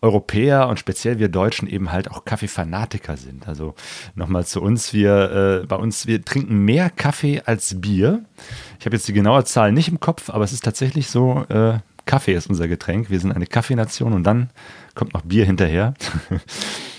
Europäer und speziell wir Deutschen eben halt auch Kaffeefanatiker sind. Also nochmal zu uns, wir äh, bei uns, wir trinken mehr Kaffee als Bier. Ich habe jetzt die genaue Zahl nicht im Kopf, aber es ist tatsächlich so, äh, Kaffee ist unser Getränk. Wir sind eine Kaffeenation und dann kommt noch Bier hinterher. *laughs*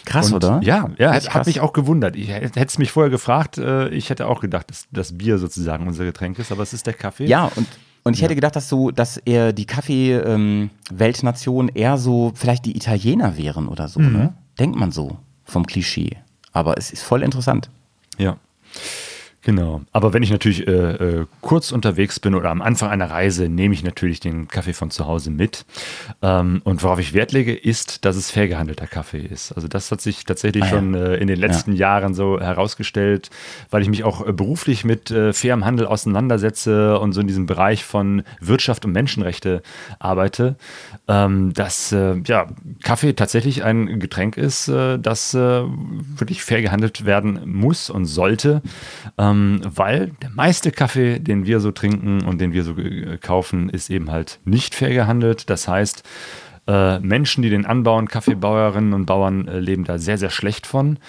Krass, und, oder? Ja, ja, hat, hat mich auch gewundert. Ich hätte es mich vorher gefragt, äh, ich hätte auch gedacht, dass das Bier sozusagen unser Getränk ist, aber es ist der Kaffee. Ja, und und ich ja. hätte gedacht, dass so, dass eher die Kaffee-Weltnation ähm, eher so vielleicht die Italiener wären oder so, mhm. ne? Denkt man so vom Klischee. Aber es ist voll interessant. Ja. Genau. Aber wenn ich natürlich äh, äh, kurz unterwegs bin oder am Anfang einer Reise, nehme ich natürlich den Kaffee von zu Hause mit. Ähm, und worauf ich Wert lege, ist, dass es fair gehandelter Kaffee ist. Also das hat sich tatsächlich ah, ja. schon äh, in den letzten ja. Jahren so herausgestellt, weil ich mich auch äh, beruflich mit äh, fairem Handel auseinandersetze und so in diesem Bereich von Wirtschaft und Menschenrechte arbeite, ähm, dass äh, ja, Kaffee tatsächlich ein Getränk ist, das wirklich fair gehandelt werden muss und sollte. Ähm, ähm, weil der meiste Kaffee, den wir so trinken und den wir so kaufen, ist eben halt nicht fair gehandelt. Das heißt, äh, Menschen, die den anbauen, Kaffeebauerinnen und Bauern, äh, leben da sehr, sehr schlecht von.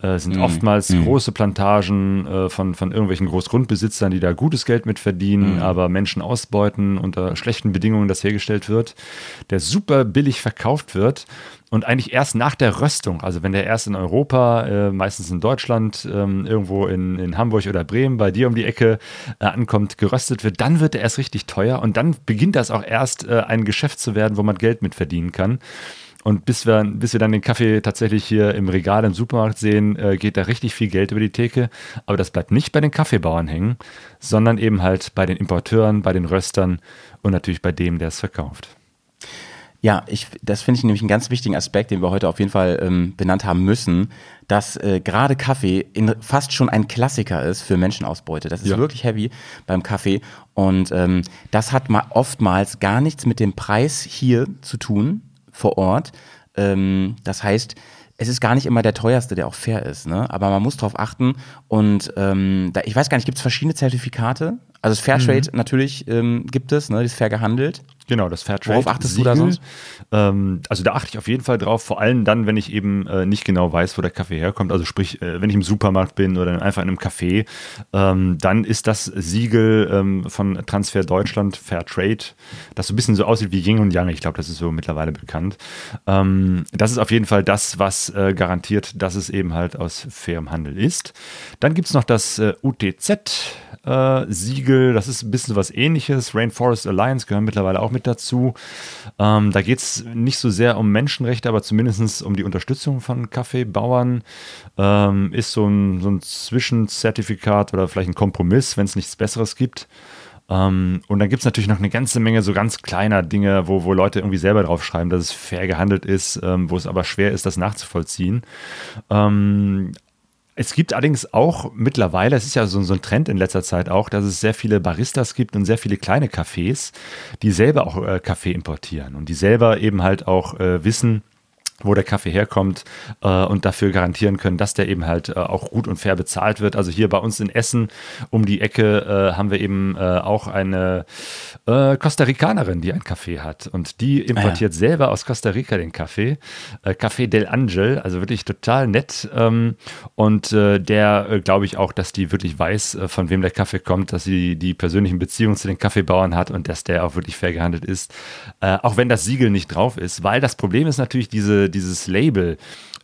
Äh, sind mm. oftmals mm. große Plantagen äh, von, von irgendwelchen Großgrundbesitzern, die da gutes Geld mit verdienen, mm. aber Menschen ausbeuten, unter schlechten Bedingungen das hergestellt wird, der super billig verkauft wird und eigentlich erst nach der Röstung, also wenn der erst in Europa, äh, meistens in Deutschland, ähm, irgendwo in, in Hamburg oder Bremen, bei dir um die Ecke äh, ankommt, geröstet wird, dann wird er erst richtig teuer und dann beginnt das auch erst äh, ein Geschäft zu werden, wo man Geld mit verdienen kann. Und bis wir, bis wir dann den Kaffee tatsächlich hier im Regal im Supermarkt sehen, äh, geht da richtig viel Geld über die Theke. Aber das bleibt nicht bei den Kaffeebauern hängen, sondern eben halt bei den Importeuren, bei den Röstern und natürlich bei dem, der es verkauft. Ja, ich, das finde ich nämlich einen ganz wichtigen Aspekt, den wir heute auf jeden Fall ähm, benannt haben müssen, dass äh, gerade Kaffee in, fast schon ein Klassiker ist für Menschenausbeute. Das ist ja. wirklich heavy beim Kaffee und ähm, das hat mal oftmals gar nichts mit dem Preis hier zu tun vor Ort. Ähm, das heißt, es ist gar nicht immer der teuerste, der auch fair ist, ne? aber man muss darauf achten und ähm, da, ich weiß gar nicht, gibt es verschiedene Zertifikate? Also das Fairtrade mhm. natürlich ähm, gibt es, ne? das ist fair gehandelt. Genau, das Fairtrade. Worauf achtest Siegel. du da sonst? Ähm, also da achte ich auf jeden Fall drauf, vor allem dann, wenn ich eben äh, nicht genau weiß, wo der Kaffee herkommt. Also sprich, äh, wenn ich im Supermarkt bin oder einfach in einem Café, ähm, dann ist das Siegel ähm, von Transfer Deutschland Fairtrade, das so ein bisschen so aussieht wie Yin und Yang. Ich glaube, das ist so mittlerweile bekannt. Ähm, das ist auf jeden Fall das, was äh, garantiert, dass es eben halt aus fairem Handel ist. Dann gibt es noch das äh, UTZ äh, Siegel. Das ist ein bisschen was ähnliches. Rainforest Alliance gehören mittlerweile auch mit dazu. Ähm, da geht es nicht so sehr um Menschenrechte, aber zumindest um die Unterstützung von Kaffeebauern. Ähm, ist so ein, so ein Zwischenzertifikat oder vielleicht ein Kompromiss, wenn es nichts Besseres gibt. Um, ähm, und dann gibt es natürlich noch eine ganze Menge so ganz kleiner Dinge, wo, wo Leute irgendwie selber draufschreiben, dass es fair gehandelt ist, ähm, wo es aber schwer ist, das nachzuvollziehen. Ähm, es gibt allerdings auch mittlerweile, es ist ja so, so, ein Trend in letzter Zeit auch, dass es sehr viele Baristas gibt und sehr viele kleine Cafés, die selber auch äh, Kaffee importieren und die selber eben halt auch äh, wissen, wo der Kaffee herkommt äh, und dafür garantieren können, dass der eben halt äh, auch gut und fair bezahlt wird. Also hier bei uns in Essen um die Ecke äh, haben wir eben äh, auch eine äh, Costa Ricanerin, die einen Kaffee hat und die importiert ah, ja. selber aus Costa Rica den Kaffee, äh, Café del Angel, also wirklich total nett ähm, und der glaube ich auch, dass die wirklich weiß, von wem der Kaffee kommt, dass sie die persönlichen Beziehungen zu den Kaffeebauern hat und dass der auch wirklich fair gehandelt ist, auch wenn das Siegel nicht drauf ist, weil das Problem ist natürlich diese dieses Label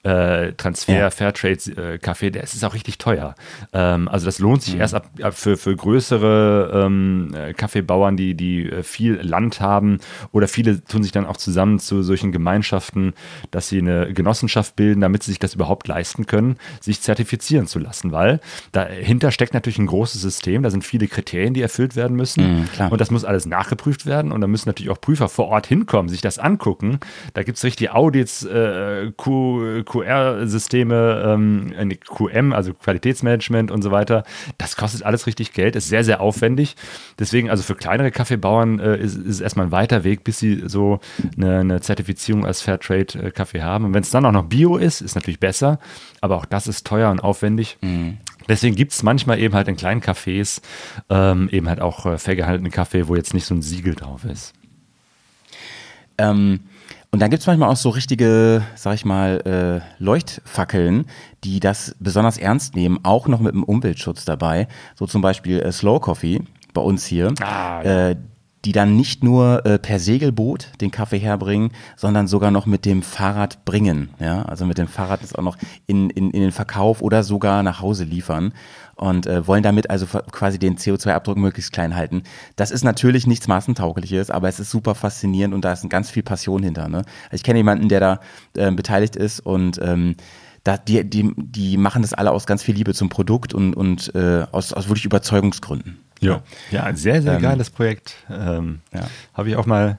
äh, Transfer ja. Fairtrade äh, Kaffee, der ist auch richtig teuer. Ähm, also das lohnt sich mhm. erst ab, ab, für, für größere ähm, äh, Kaffeebauern, die, die äh, viel Land haben oder viele tun sich dann auch zusammen zu solchen Gemeinschaften, dass sie eine Genossenschaft bilden, damit sie sich das überhaupt leisten können, sich zertifizieren zu lassen, weil dahinter steckt natürlich ein großes System, da sind viele Kriterien, die erfüllt werden müssen mhm, und das muss alles nachgeprüft werden und da müssen natürlich auch Prüfer vor Ort hinkommen, sich das angucken. Da gibt es richtig Audits, äh, Q, QR-Systeme, ähm, QM, also Qualitätsmanagement und so weiter. Das kostet alles richtig Geld, ist sehr, sehr aufwendig. Deswegen, also für kleinere Kaffeebauern äh, ist, es erstmal ein weiter Weg, bis sie so eine, eine Zertifizierung als Fairtrade-Kaffee haben. Und wenn es dann auch noch Bio ist, ist natürlich besser, aber auch das ist teuer und aufwendig. Mhm. Deswegen gibt es manchmal eben halt in kleinen Cafés ähm, eben halt auch äh, fair gehaltene Kaffee, wo jetzt nicht so ein Siegel drauf ist. Ähm, und dann gibt es manchmal auch so richtige, sag ich mal, äh, Leuchtfackeln, die das besonders ernst nehmen, auch noch mit dem Umweltschutz dabei. So zum Beispiel äh, Slow Coffee bei uns hier. Ah, ja. äh, die dann nicht nur äh, per Segelboot den Kaffee herbringen, sondern sogar noch mit dem Fahrrad bringen. Ja? Also mit dem Fahrrad ist auch noch in, in, in den Verkauf oder sogar nach Hause liefern und äh, wollen damit also quasi den CO2-Abdruck möglichst klein halten. Das ist natürlich nichts Massentaugliches, aber es ist super faszinierend und da ist ganz viel Passion hinter. Ne? Also ich kenne jemanden, der da äh, beteiligt ist und ähm, da, die, die, die machen das alle aus ganz viel Liebe zum Produkt und, und äh, aus, aus wirklich Überzeugungsgründen. Ja, ja, ein sehr, sehr ähm, geiles Projekt. Ähm, ja. Habe ich auch mal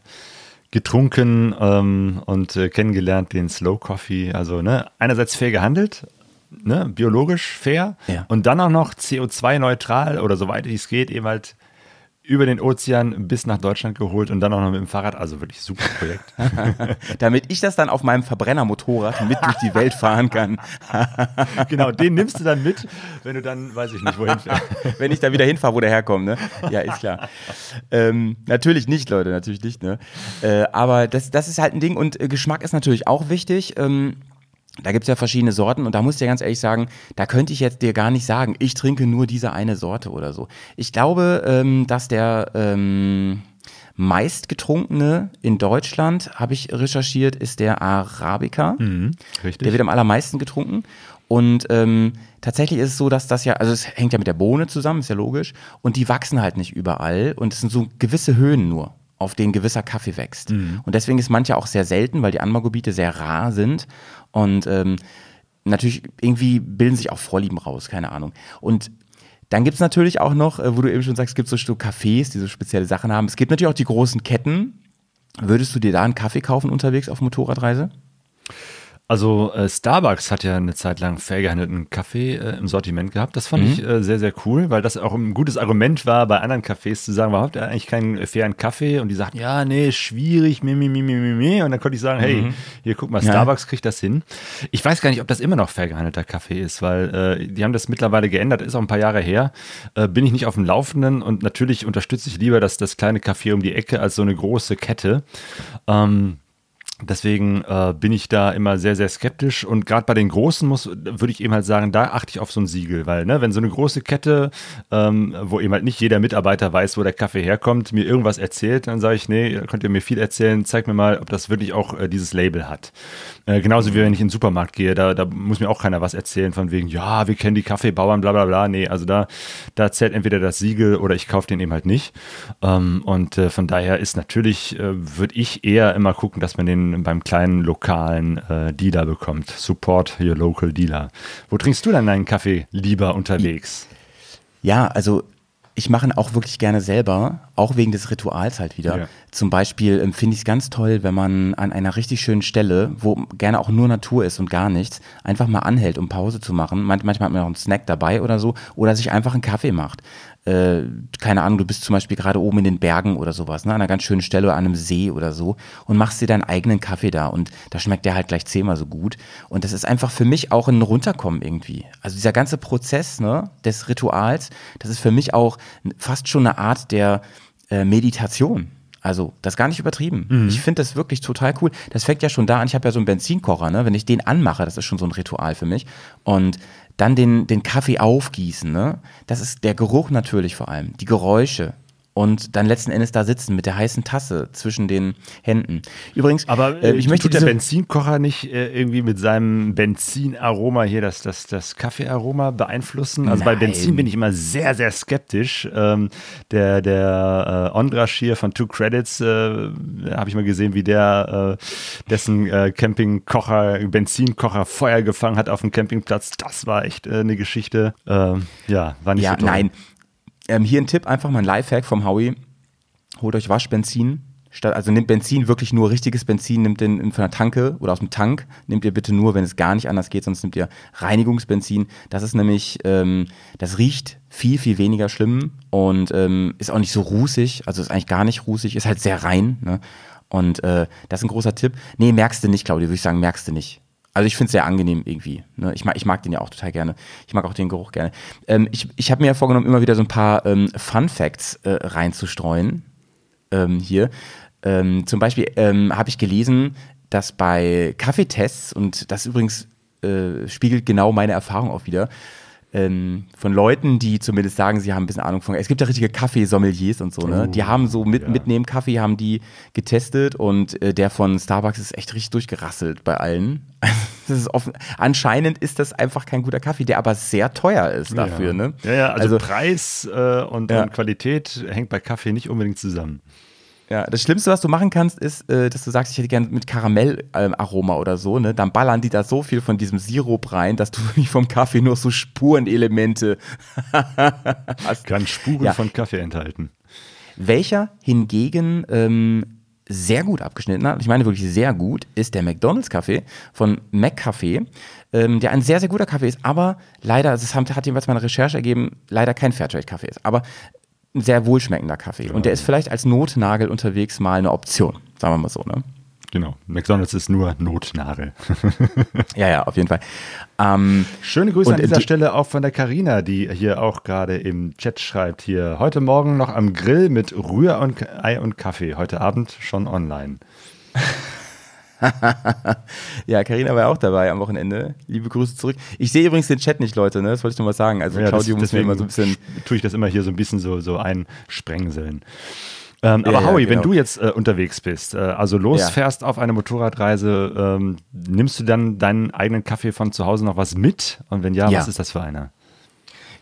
getrunken ähm, und äh, kennengelernt, den Slow Coffee. Also ne, einerseits fair gehandelt, ne, biologisch fair ja. und dann auch noch CO2-neutral oder soweit es geht, eben halt über den Ozean bis nach Deutschland geholt und dann auch noch mit dem Fahrrad. Also wirklich super Projekt. *laughs* Damit ich das dann auf meinem Verbrennermotorrad mit durch die Welt fahren kann. *laughs* genau, den nimmst du dann mit, wenn du dann, weiß ich nicht, wohin fährst. *laughs* wenn ich da wieder hinfahre, wo der herkommt, ne? Ja, ist klar. Ähm, natürlich nicht, Leute, natürlich nicht, ne? Äh, aber das, das ist halt ein Ding und äh, Geschmack ist natürlich auch wichtig. Ähm, da gibt es ja verschiedene Sorten und da muss ich dir ganz ehrlich sagen, da könnte ich jetzt dir gar nicht sagen, ich trinke nur diese eine Sorte oder so. Ich glaube, ähm, dass der ähm, meistgetrunkene in Deutschland, habe ich recherchiert, ist der Arabica. Mhm, richtig. Der wird am allermeisten getrunken. Und ähm, tatsächlich ist es so, dass das ja, also es hängt ja mit der Bohne zusammen, ist ja logisch. Und die wachsen halt nicht überall. Und es sind so gewisse Höhen nur auf denen gewisser Kaffee wächst. Mhm. Und deswegen ist mancher auch sehr selten, weil die Anbaugebiete sehr rar sind. Und ähm, natürlich irgendwie bilden sich auch Vorlieben raus, keine Ahnung. Und dann gibt es natürlich auch noch, äh, wo du eben schon sagst, es gibt so Cafés, die so spezielle Sachen haben. Es gibt natürlich auch die großen Ketten. Würdest du dir da einen Kaffee kaufen unterwegs auf Motorradreise? Also äh, Starbucks hat ja eine Zeit lang fair gehandelten Kaffee äh, im Sortiment gehabt. Das fand mhm. ich äh, sehr, sehr cool, weil das auch ein gutes Argument war, bei anderen Cafés zu sagen, warum habt ihr eigentlich keinen fairen Kaffee? Und die sagten, ja, nee, schwierig, mi, mi, mi, mi, mi. Und dann konnte ich sagen, hey, mhm. hier guck mal, Starbucks ja. kriegt das hin. Ich weiß gar nicht, ob das immer noch fair gehandelter Kaffee ist, weil äh, die haben das mittlerweile geändert, ist auch ein paar Jahre her. Äh, bin ich nicht auf dem Laufenden und natürlich unterstütze ich lieber das, das kleine Café um die Ecke als so eine große Kette. Ähm, Deswegen äh, bin ich da immer sehr, sehr skeptisch. Und gerade bei den Großen muss, würde ich eben halt sagen, da achte ich auf so ein Siegel. Weil, ne, wenn so eine große Kette, ähm, wo eben halt nicht jeder Mitarbeiter weiß, wo der Kaffee herkommt, mir irgendwas erzählt, dann sage ich, nee, könnt ihr mir viel erzählen, zeigt mir mal, ob das wirklich auch äh, dieses Label hat. Äh, genauso wie wenn ich in den Supermarkt gehe, da, da muss mir auch keiner was erzählen von wegen, ja, wir kennen die Kaffeebauern, bla bla bla. Nee, also da, da zählt entweder das Siegel oder ich kaufe den eben halt nicht. Ähm, und äh, von daher ist natürlich, äh, würde ich eher immer gucken, dass man den beim kleinen lokalen äh, Dealer bekommt. Support your local dealer. Wo trinkst du dann deinen Kaffee lieber unterwegs? Ja, also ich mache ihn auch wirklich gerne selber, auch wegen des Rituals halt wieder. Ja. Zum Beispiel ähm, finde ich es ganz toll, wenn man an einer richtig schönen Stelle, wo gerne auch nur Natur ist und gar nichts, einfach mal anhält, um Pause zu machen. Man, manchmal hat man auch einen Snack dabei oder so, oder sich einfach einen Kaffee macht. Äh, keine Ahnung, du bist zum Beispiel gerade oben in den Bergen oder sowas, ne, an einer ganz schönen Stelle oder an einem See oder so und machst dir deinen eigenen Kaffee da und da schmeckt der halt gleich zehnmal so gut. Und das ist einfach für mich auch ein Runterkommen irgendwie. Also dieser ganze Prozess ne, des Rituals, das ist für mich auch fast schon eine Art der äh, Meditation. Also, das ist gar nicht übertrieben. Mhm. Ich finde das wirklich total cool. Das fängt ja schon da an. Ich habe ja so einen Benzinkocher, ne? Wenn ich den anmache, das ist schon so ein Ritual für mich. Und dann den, den Kaffee aufgießen, ne? Das ist der Geruch natürlich vor allem. Die Geräusche, und dann letzten Endes da sitzen mit der heißen Tasse zwischen den Händen. Übrigens, aber äh, ich möchte der Benzinkocher nicht äh, irgendwie mit seinem Benzinaroma hier das, das, das Kaffeearoma beeinflussen. Also Nein. bei Benzin bin ich immer sehr, sehr skeptisch. Ähm, der der äh, Ondrasch hier von Two Credits, äh, habe ich mal gesehen, wie der äh, dessen äh, Campingkocher, Benzinkocher Feuer gefangen hat auf dem Campingplatz. Das war echt äh, eine Geschichte. Ähm, ja, war nicht ja, so toll. Nein, ähm, hier ein Tipp, einfach mal ein Lifehack vom Howie. Holt euch Waschbenzin. Statt, also nehmt Benzin, wirklich nur richtiges Benzin, nehmt den von der Tanke oder aus dem Tank. Nehmt ihr bitte nur, wenn es gar nicht anders geht, sonst nehmt ihr Reinigungsbenzin. Das ist nämlich, ähm, das riecht viel, viel weniger schlimm und ähm, ist auch nicht so rußig. Also ist eigentlich gar nicht rußig, ist halt sehr rein. Ne? Und äh, das ist ein großer Tipp. Nee, merkst du nicht, Claudia, würde ich sagen, merkst du nicht. Also ich finde es sehr angenehm irgendwie. Ne? Ich, mag, ich mag den ja auch total gerne. Ich mag auch den Geruch gerne. Ähm, ich ich habe mir ja vorgenommen, immer wieder so ein paar ähm, Fun Facts äh, reinzustreuen ähm, hier. Ähm, zum Beispiel ähm, habe ich gelesen, dass bei Kaffeetests, und das übrigens äh, spiegelt genau meine Erfahrung auch wieder, ähm, von Leuten, die zumindest sagen, sie haben ein bisschen Ahnung von. Es gibt ja richtige Kaffeesommeliers und so, ne? Oh, die haben so mit, ja. mitnehmen Kaffee, haben die getestet und äh, der von Starbucks ist echt richtig durchgerasselt bei allen. *laughs* das ist offen. Anscheinend ist das einfach kein guter Kaffee, der aber sehr teuer ist dafür, ja. ne? Ja, ja, also, also Preis äh, und, und Qualität hängt bei Kaffee nicht unbedingt zusammen. Ja, das Schlimmste, was du machen kannst, ist, äh, dass du sagst, ich hätte gerne mit Karamellaroma oder so, ne? Dann ballern die da so viel von diesem Sirup rein, dass du *laughs* nicht vom Kaffee nur so Spurenelemente *laughs* hast. Kann Spuren ja. von Kaffee enthalten. Welcher hingegen ähm, sehr gut abgeschnitten hat, ich meine wirklich sehr gut, ist der McDonalds Kaffee von McCafe, ähm, der ein sehr, sehr guter Kaffee ist, aber leider, also es hat jeweils meine Recherche ergeben, leider kein Fairtrade-Kaffee ist. Aber ein sehr wohlschmeckender Kaffee. Ja. Und der ist vielleicht als Notnagel unterwegs mal eine Option, sagen wir mal so, ne? Genau. McDonalds ist nur Notnagel. *laughs* ja, ja, auf jeden Fall. Ähm, Schöne Grüße an dieser die, Stelle auch von der Karina, die hier auch gerade im Chat schreibt. Hier heute Morgen noch am Grill mit Rühr und Ei und Kaffee. Heute Abend schon online. *laughs* *laughs* ja, Karina war ja auch dabei am Wochenende. Liebe Grüße zurück. Ich sehe übrigens den Chat nicht, Leute, ne? Das wollte ich nur mal sagen. Also ja, Claudio das, muss mir immer so ein bisschen. Tue ich das immer hier so ein bisschen so, so einsprengseln. Ähm, aber ja, Howie, genau. wenn du jetzt äh, unterwegs bist, äh, also losfährst ja. auf eine Motorradreise, ähm, nimmst du dann deinen eigenen Kaffee von zu Hause noch was mit? Und wenn ja, ja. was ist das für einer?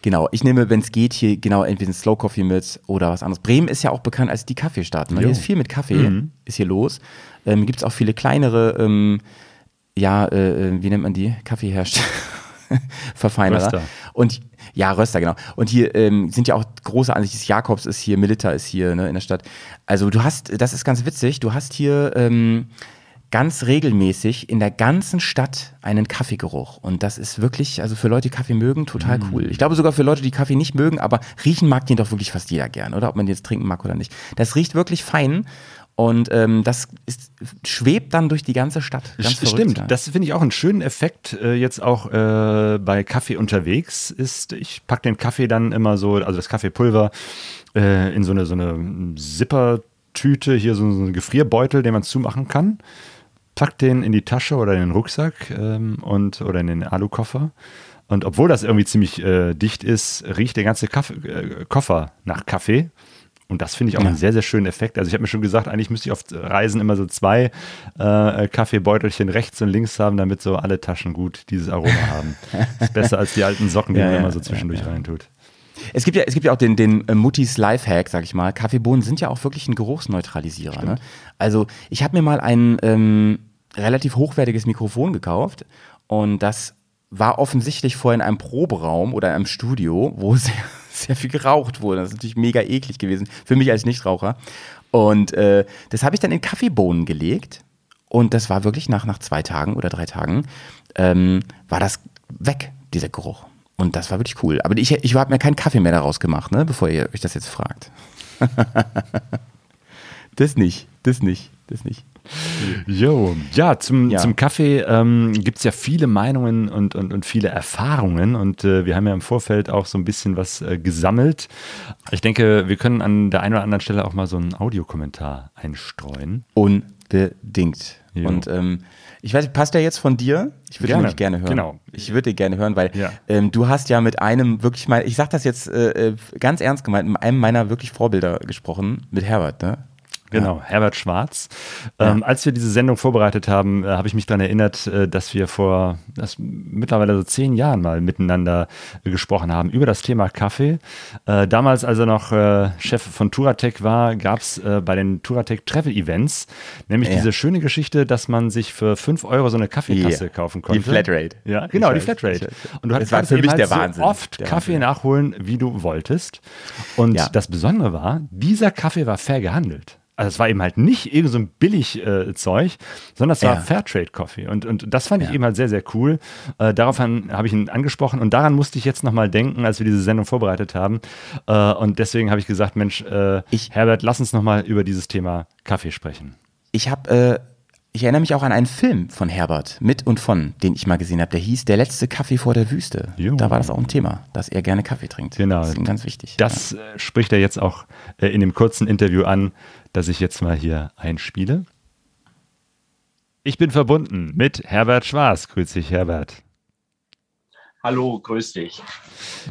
Genau, ich nehme, wenn es geht, hier genau entweder ein Slow Coffee mit oder was anderes. Bremen ist ja auch bekannt als die Kaffeestadt. Ne? Hier ist viel mit Kaffee, mhm. ist hier los. Ähm, Gibt es auch viele kleinere, ähm, ja, äh, äh wie nennt man die? Kaffeehersteller. Verfeinerer. Röster. Und ja, Röster, genau. Und hier ähm, sind ja auch große Ansichten. Jakobs ist hier, Milita ist hier ne, in der Stadt. Also du hast, das ist ganz witzig, du hast hier ähm, ganz regelmäßig in der ganzen Stadt einen Kaffeegeruch. Und das ist wirklich, also für Leute, die Kaffee mögen, total mm. cool. Ich glaube sogar für Leute, die Kaffee nicht mögen, aber riechen mag den doch wirklich fast jeder gern, oder? Ob man den jetzt trinken mag oder nicht. Das riecht wirklich fein. Und ähm, das ist, schwebt dann durch die ganze Stadt. Ganz Stimmt, das finde ich auch einen schönen Effekt äh, jetzt auch äh, bei Kaffee unterwegs ist. Ich packe den Kaffee dann immer so, also das Kaffeepulver äh, in so eine, so eine Zippertüte, hier so, so einen Gefrierbeutel, den man zumachen kann pack den in die Tasche oder in den Rucksack ähm, und, oder in den Alukoffer. Und obwohl das irgendwie ziemlich äh, dicht ist, riecht der ganze Kaffee, äh, Koffer nach Kaffee. Und das finde ich auch ja. einen sehr, sehr schönen Effekt. Also ich habe mir schon gesagt, eigentlich müsste ich auf Reisen immer so zwei äh, Kaffeebeutelchen rechts und links haben, damit so alle Taschen gut dieses Aroma haben. *laughs* ist besser als die alten Socken, die ja, man ja, immer so zwischendurch reintut. Es gibt ja, es gibt ja auch den, den äh, Muttis Lifehack, sag ich mal. Kaffeebohnen sind ja auch wirklich ein Geruchsneutralisierer. Ne? Also ich habe mir mal einen ähm, relativ hochwertiges Mikrofon gekauft und das war offensichtlich vorher in einem Proberaum oder in einem Studio, wo *laughs* sehr, sehr viel geraucht wurde. Das ist natürlich mega eklig gewesen für mich als Nichtraucher. Und äh, das habe ich dann in Kaffeebohnen gelegt und das war wirklich nach, nach zwei Tagen oder drei Tagen, ähm, war das weg, dieser Geruch. Und das war wirklich cool. Aber ich, ich habe mir keinen Kaffee mehr daraus gemacht, ne? bevor ihr euch das jetzt fragt. *laughs* das nicht, das nicht, das nicht. *laughs* Jo, ja, zum, ja. zum Kaffee ähm, gibt es ja viele Meinungen und, und, und viele Erfahrungen und äh, wir haben ja im Vorfeld auch so ein bisschen was äh, gesammelt. Ich denke, wir können an der einen oder anderen Stelle auch mal so einen Audiokommentar einstreuen. Unbedingt. Jo. Und ähm, ich weiß, passt der jetzt von dir? Ich würde nämlich gerne hören. Genau. Ich würde gerne hören, weil ja. ähm, du hast ja mit einem wirklich mal, ich sag das jetzt äh, äh, ganz ernst gemeint, mit einem meiner wirklich Vorbilder gesprochen, mit Herbert, ne? Genau, ja. Herbert Schwarz. Ähm, Als wir diese Sendung vorbereitet haben, äh, habe ich mich daran erinnert, äh, dass wir vor das, mittlerweile so zehn Jahren mal miteinander äh, gesprochen haben über das Thema Kaffee. Äh, damals, als er noch äh, Chef von Turatec war, gab es äh, bei den Turatec Travel Events nämlich ja. diese schöne Geschichte, dass man sich für fünf Euro so eine Kaffeetasse yeah. kaufen konnte. Die Flatrate. Ja, genau, die Flatrate. Und du hattest war für mich halt der Wahnsinn. so oft der Kaffee Wahnsinn. nachholen, wie du wolltest. Und ja. das Besondere war, dieser Kaffee war fair gehandelt. Also es war eben halt nicht irgend so ein Billig-Zeug, äh, sondern es war ja. Fairtrade-Coffee. Und, und das fand ich eben halt sehr, sehr cool. Äh, daraufhin habe ich ihn angesprochen und daran musste ich jetzt nochmal denken, als wir diese Sendung vorbereitet haben. Äh, und deswegen habe ich gesagt, Mensch, äh, ich, Herbert, lass uns nochmal über dieses Thema Kaffee sprechen. Ich habe äh, ich erinnere mich auch an einen Film von Herbert, mit und von, den ich mal gesehen habe. Der hieß Der letzte Kaffee vor der Wüste. Jo. Da war das auch ein Thema, dass er gerne Kaffee trinkt. Genau. Das ist ihm ganz wichtig. Das ja. Spricht er jetzt auch äh, in dem kurzen Interview an, das ich jetzt mal hier einspiele. Ich bin verbunden mit Herbert Schwarz. Grüß dich, Herbert. Hallo, grüß dich.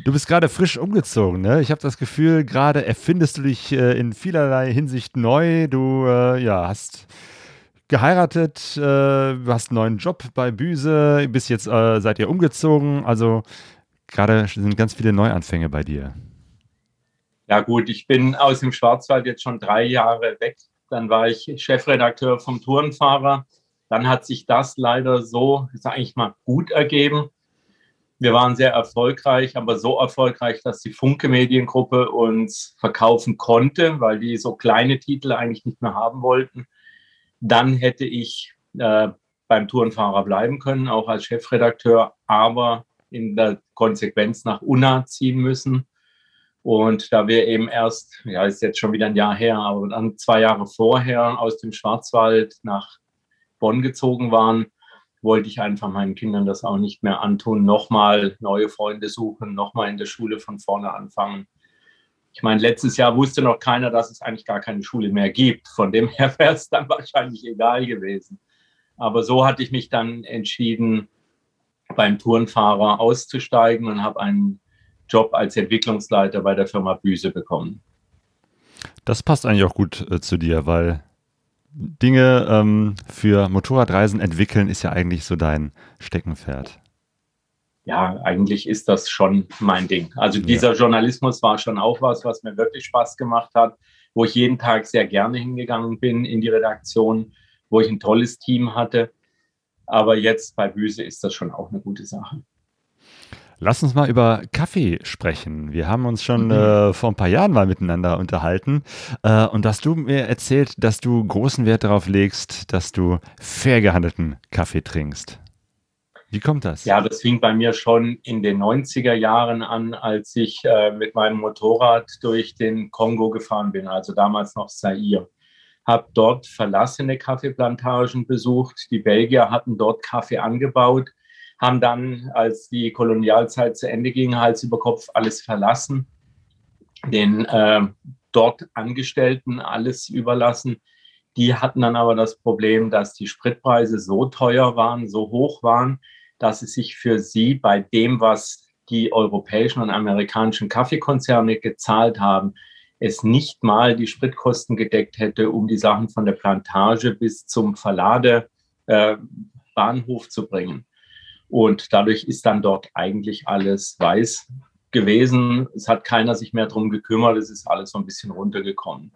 Du bist gerade frisch umgezogen, ne? Ich habe das Gefühl, gerade erfindest du dich äh, in vielerlei Hinsicht neu. Du äh, ja, hast geheiratet, äh, hast einen neuen Job bei Büse, bist jetzt, äh, seid ihr umgezogen. Also gerade sind ganz viele Neuanfänge bei dir. Ja gut, ich bin aus dem Schwarzwald jetzt schon drei Jahre weg. Dann war ich Chefredakteur vom Tourenfahrer. Dann hat sich das leider so, sage ich mal, gut ergeben. Wir waren sehr erfolgreich, aber so erfolgreich, dass die Funke Mediengruppe uns verkaufen konnte, weil die so kleine Titel eigentlich nicht mehr haben wollten. Dann hätte ich äh, beim Tourenfahrer bleiben können, auch als Chefredakteur, aber in der Konsequenz nach Unna ziehen müssen. Und da wir eben erst, ja, ist jetzt schon wieder ein Jahr her, aber dann zwei Jahre vorher aus dem Schwarzwald nach Bonn gezogen waren, wollte ich einfach meinen Kindern das auch nicht mehr antun, nochmal neue Freunde suchen, nochmal in der Schule von vorne anfangen. Ich meine, letztes Jahr wusste noch keiner, dass es eigentlich gar keine Schule mehr gibt. Von dem her *laughs* wäre es dann wahrscheinlich egal gewesen. Aber so hatte ich mich dann entschieden, beim Tourenfahrer auszusteigen und habe einen Job als Entwicklungsleiter bei der Firma Büse bekommen. Das passt eigentlich auch gut äh, zu dir, weil Dinge ähm, für Motorradreisen entwickeln ist ja eigentlich so dein Steckenpferd ja, eigentlich ist das schon mein Ding. Also dieser ja. Journalismus war schon auch was, was mir wirklich Spaß gemacht hat, wo ich jeden Tag sehr gerne hingegangen bin in die Redaktion, wo ich ein tolles Team hatte. Aber jetzt bei Büse ist das schon auch eine gute Sache. Lass uns mal über Kaffee sprechen. Wir haben uns schon mhm. äh, vor ein paar Jahren mal miteinander unterhalten äh, und hast du mir erzählt, dass du großen Wert darauf legst, dass du fair gehandelten Kaffee trinkst. Wie kommt das? Ja, das fing bei mir schon in den 90er Jahren an, als ich äh, mit meinem Motorrad durch den Kongo gefahren bin, also damals noch Zaire. Habe dort verlassene Kaffeeplantagen besucht. Die Belgier hatten dort Kaffee angebaut, haben dann, als die Kolonialzeit zu Ende ging, Hals über Kopf alles verlassen, den äh, dort Angestellten alles überlassen. Die hatten dann aber das Problem, dass die Spritpreise so teuer waren, so hoch waren, dass es sich für sie bei dem, was die europäischen und amerikanischen Kaffeekonzerne gezahlt haben, es nicht mal die Spritkosten gedeckt hätte, um die Sachen von der Plantage bis zum Verladebahnhof äh, zu bringen. Und dadurch ist dann dort eigentlich alles weiß gewesen. Es hat keiner sich mehr darum gekümmert. Es ist alles so ein bisschen runtergekommen.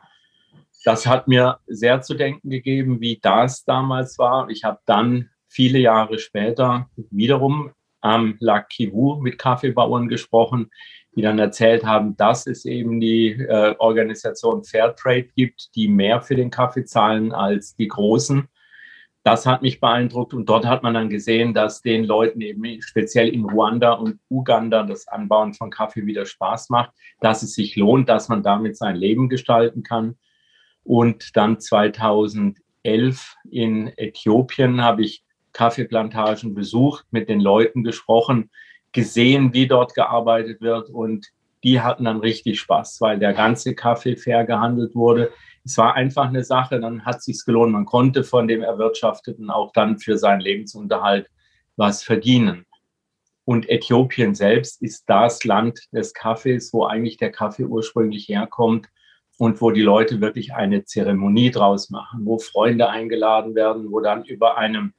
Das hat mir sehr zu denken gegeben, wie das damals war. Ich habe dann viele Jahre später wiederum am Lac Kivu mit Kaffeebauern gesprochen, die dann erzählt haben, dass es eben die äh, Organisation Fairtrade gibt, die mehr für den Kaffee zahlen als die Großen. Das hat mich beeindruckt und dort hat man dann gesehen, dass den Leuten eben speziell in Ruanda und Uganda das Anbauen von Kaffee wieder Spaß macht, dass es sich lohnt, dass man damit sein Leben gestalten kann. Und dann 2011 in Äthiopien habe ich Kaffeeplantagen besucht, mit den Leuten gesprochen, gesehen, wie dort gearbeitet wird und die hatten dann richtig Spaß, weil der ganze Kaffee fair gehandelt wurde es war einfach eine Sache, dann hat es sich gelohnt. Man konnte von dem Erwirtschafteten auch dann für seinen Lebensunterhalt was verdienen. Und Äthiopien selbst ist das Land des Kaffees, wo eigentlich der Kaffee ursprünglich herkommt und wo die Leute wirklich eine Zeremonie draus machen, wo Freunde eingeladen werden, wo dann über einem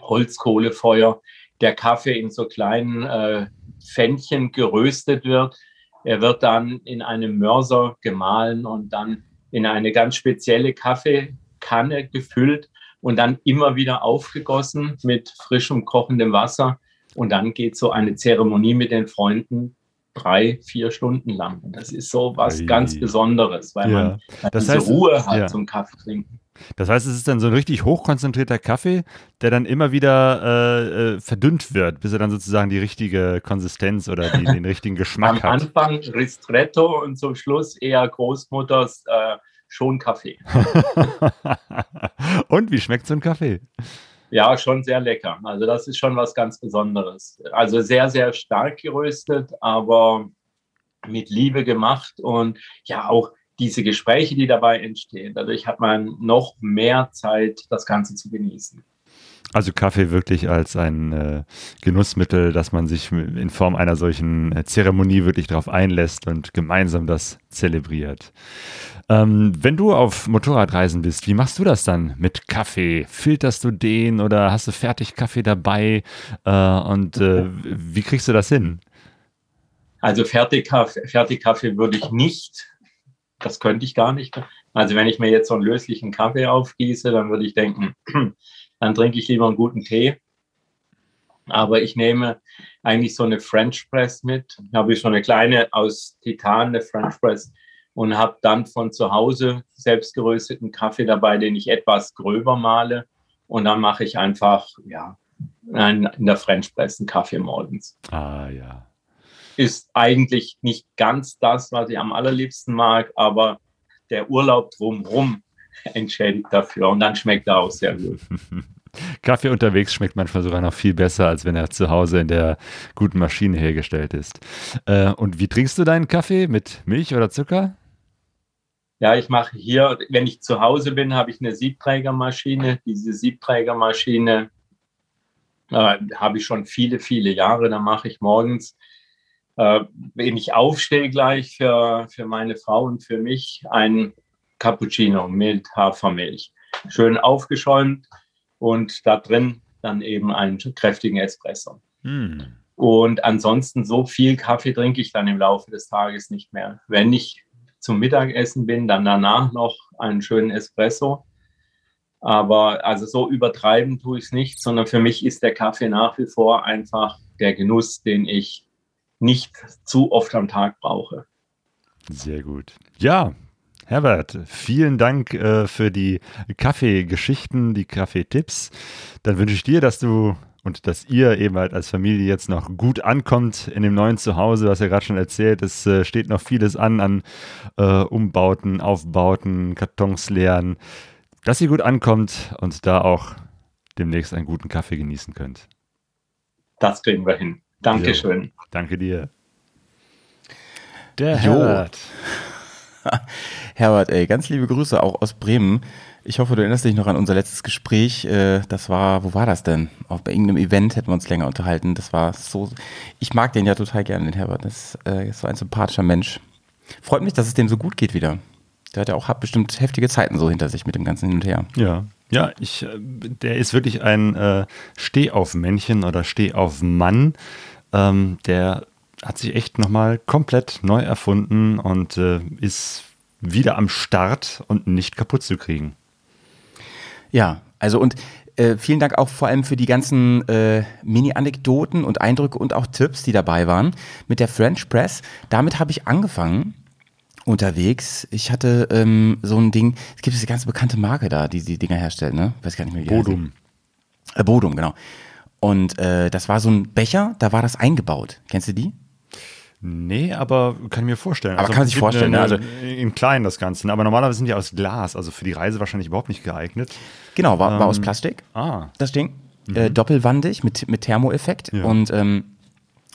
Holzkohlefeuer der Kaffee in so kleinen äh, Pfännchen geröstet wird. Er wird dann in einem Mörser gemahlen und dann in eine ganz spezielle Kaffeekanne gefüllt und dann immer wieder aufgegossen mit frischem kochendem Wasser. Und dann geht so eine Zeremonie mit den Freunden drei, vier Stunden lang. Und das ist so was ganz Besonderes, weil ja. man diese heißt, Ruhe hat ja. zum Kaffee trinken. Das heißt, es ist dann so ein richtig hochkonzentrierter Kaffee, der dann immer wieder äh, äh, verdünnt wird, bis er dann sozusagen die richtige Konsistenz oder die, den richtigen Geschmack *laughs* Am hat. Am Anfang Ristretto und zum Schluss eher Großmutters äh, schon Kaffee. *laughs* und wie schmeckt so ein Kaffee? Ja, schon sehr lecker. Also das ist schon was ganz Besonderes. Also sehr, sehr stark geröstet, aber mit Liebe gemacht und ja auch diese Gespräche, die dabei entstehen. Dadurch hat man noch mehr Zeit, das Ganze zu genießen. Also Kaffee wirklich als ein äh, Genussmittel, dass man sich in Form einer solchen äh, Zeremonie wirklich darauf einlässt und gemeinsam das zelebriert. Ähm, wenn du auf Motorradreisen bist, wie machst du das dann mit Kaffee? Filterst du den oder hast du fertig Kaffee dabei? Äh, und äh, wie kriegst du das hin? Also Fertigkaffee, Fertigkaffee würde ich nicht. Das könnte ich gar nicht. Also wenn ich mir jetzt so einen löslichen Kaffee aufgieße, dann würde ich denken, *clears throat* dann trinke ich lieber einen guten Tee. Aber ich nehme eigentlich so eine French Press mit. Da habe ich so eine kleine aus Titan, eine French Press und habe dann von zu Hause selbst gerösteten Kaffee dabei, den ich etwas gröber male. Und dann mache ich einfach, ja, in der French Press einen Kaffee morgens. Ah, ja. Ist eigentlich nicht ganz das, was ich am allerliebsten mag, aber der Urlaub drumherum entschädigt dafür und dann schmeckt er auch sehr gut. *laughs* Kaffee unterwegs schmeckt manchmal sogar noch viel besser, als wenn er zu Hause in der guten Maschine hergestellt ist. Äh, und wie trinkst du deinen Kaffee? Mit Milch oder Zucker? Ja, ich mache hier, wenn ich zu Hause bin, habe ich eine Siebträgermaschine. Diese Siebträgermaschine äh, habe ich schon viele, viele Jahre. Da mache ich morgens, wenn ich aufstehe gleich für, für meine Frau und für mich, ein Cappuccino mit Hafermilch. Schön aufgeschäumt und da drin dann eben einen kräftigen Espresso. Mm. Und ansonsten so viel Kaffee trinke ich dann im Laufe des Tages nicht mehr. Wenn ich zum Mittagessen bin, dann danach noch einen schönen Espresso. Aber also so übertreiben tue ich es nicht, sondern für mich ist der Kaffee nach wie vor einfach der Genuss, den ich nicht zu oft am Tag brauche. Sehr gut. Ja, Herbert, vielen Dank äh, für die Kaffeegeschichten, die Kaffeetipps. Dann wünsche ich dir, dass du und dass ihr eben halt als Familie jetzt noch gut ankommt in dem neuen Zuhause, was ihr gerade schon erzählt. Es äh, steht noch vieles an an äh, Umbauten, Aufbauten, Kartons leeren, dass ihr gut ankommt und da auch demnächst einen guten Kaffee genießen könnt. Das kriegen wir hin. Dankeschön. Jo, danke dir. Der Herbert. *laughs* Herbert, ey, ganz liebe Grüße auch aus Bremen. Ich hoffe, du erinnerst dich noch an unser letztes Gespräch. Äh, das war, wo war das denn? Auch bei irgendeinem Event hätten wir uns länger unterhalten. Das war so. Ich mag den ja total gerne, den Herbert. Das äh, ist so ein sympathischer Mensch. Freut mich, dass es dem so gut geht wieder. Der hat ja auch hat bestimmt heftige Zeiten so hinter sich mit dem ganzen Hin und Her. Ja. Ja, ich, äh, der ist wirklich ein äh, Stehauf-Männchen oder Stehauf-Mann. Ähm, der hat sich echt nochmal komplett neu erfunden und äh, ist wieder am Start und nicht kaputt zu kriegen. Ja, also und äh, vielen Dank auch vor allem für die ganzen äh, Mini-Anekdoten und Eindrücke und auch Tipps, die dabei waren mit der French Press. Damit habe ich angefangen unterwegs. Ich hatte ähm, so ein Ding, es gibt diese ganz bekannte Marke da, die die Dinger herstellt, ne? Weiß gar nicht mehr, wie. Bodum. Äh, Bodum, genau. Und äh, das war so ein Becher, da war das eingebaut. Kennst du die? Nee, aber kann ich mir vorstellen. Aber kann man sich im vorstellen, ne? eine- eine- in klein das Ganze. ne? Aber normalerweise sind die aus Glas, also für die Reise wahrscheinlich überhaupt nicht geeignet. Genau, war, war aus Plastik. Ah, das Ding. Äh, doppelwandig mit, mit Thermoeffekt. Ja. Und ähm,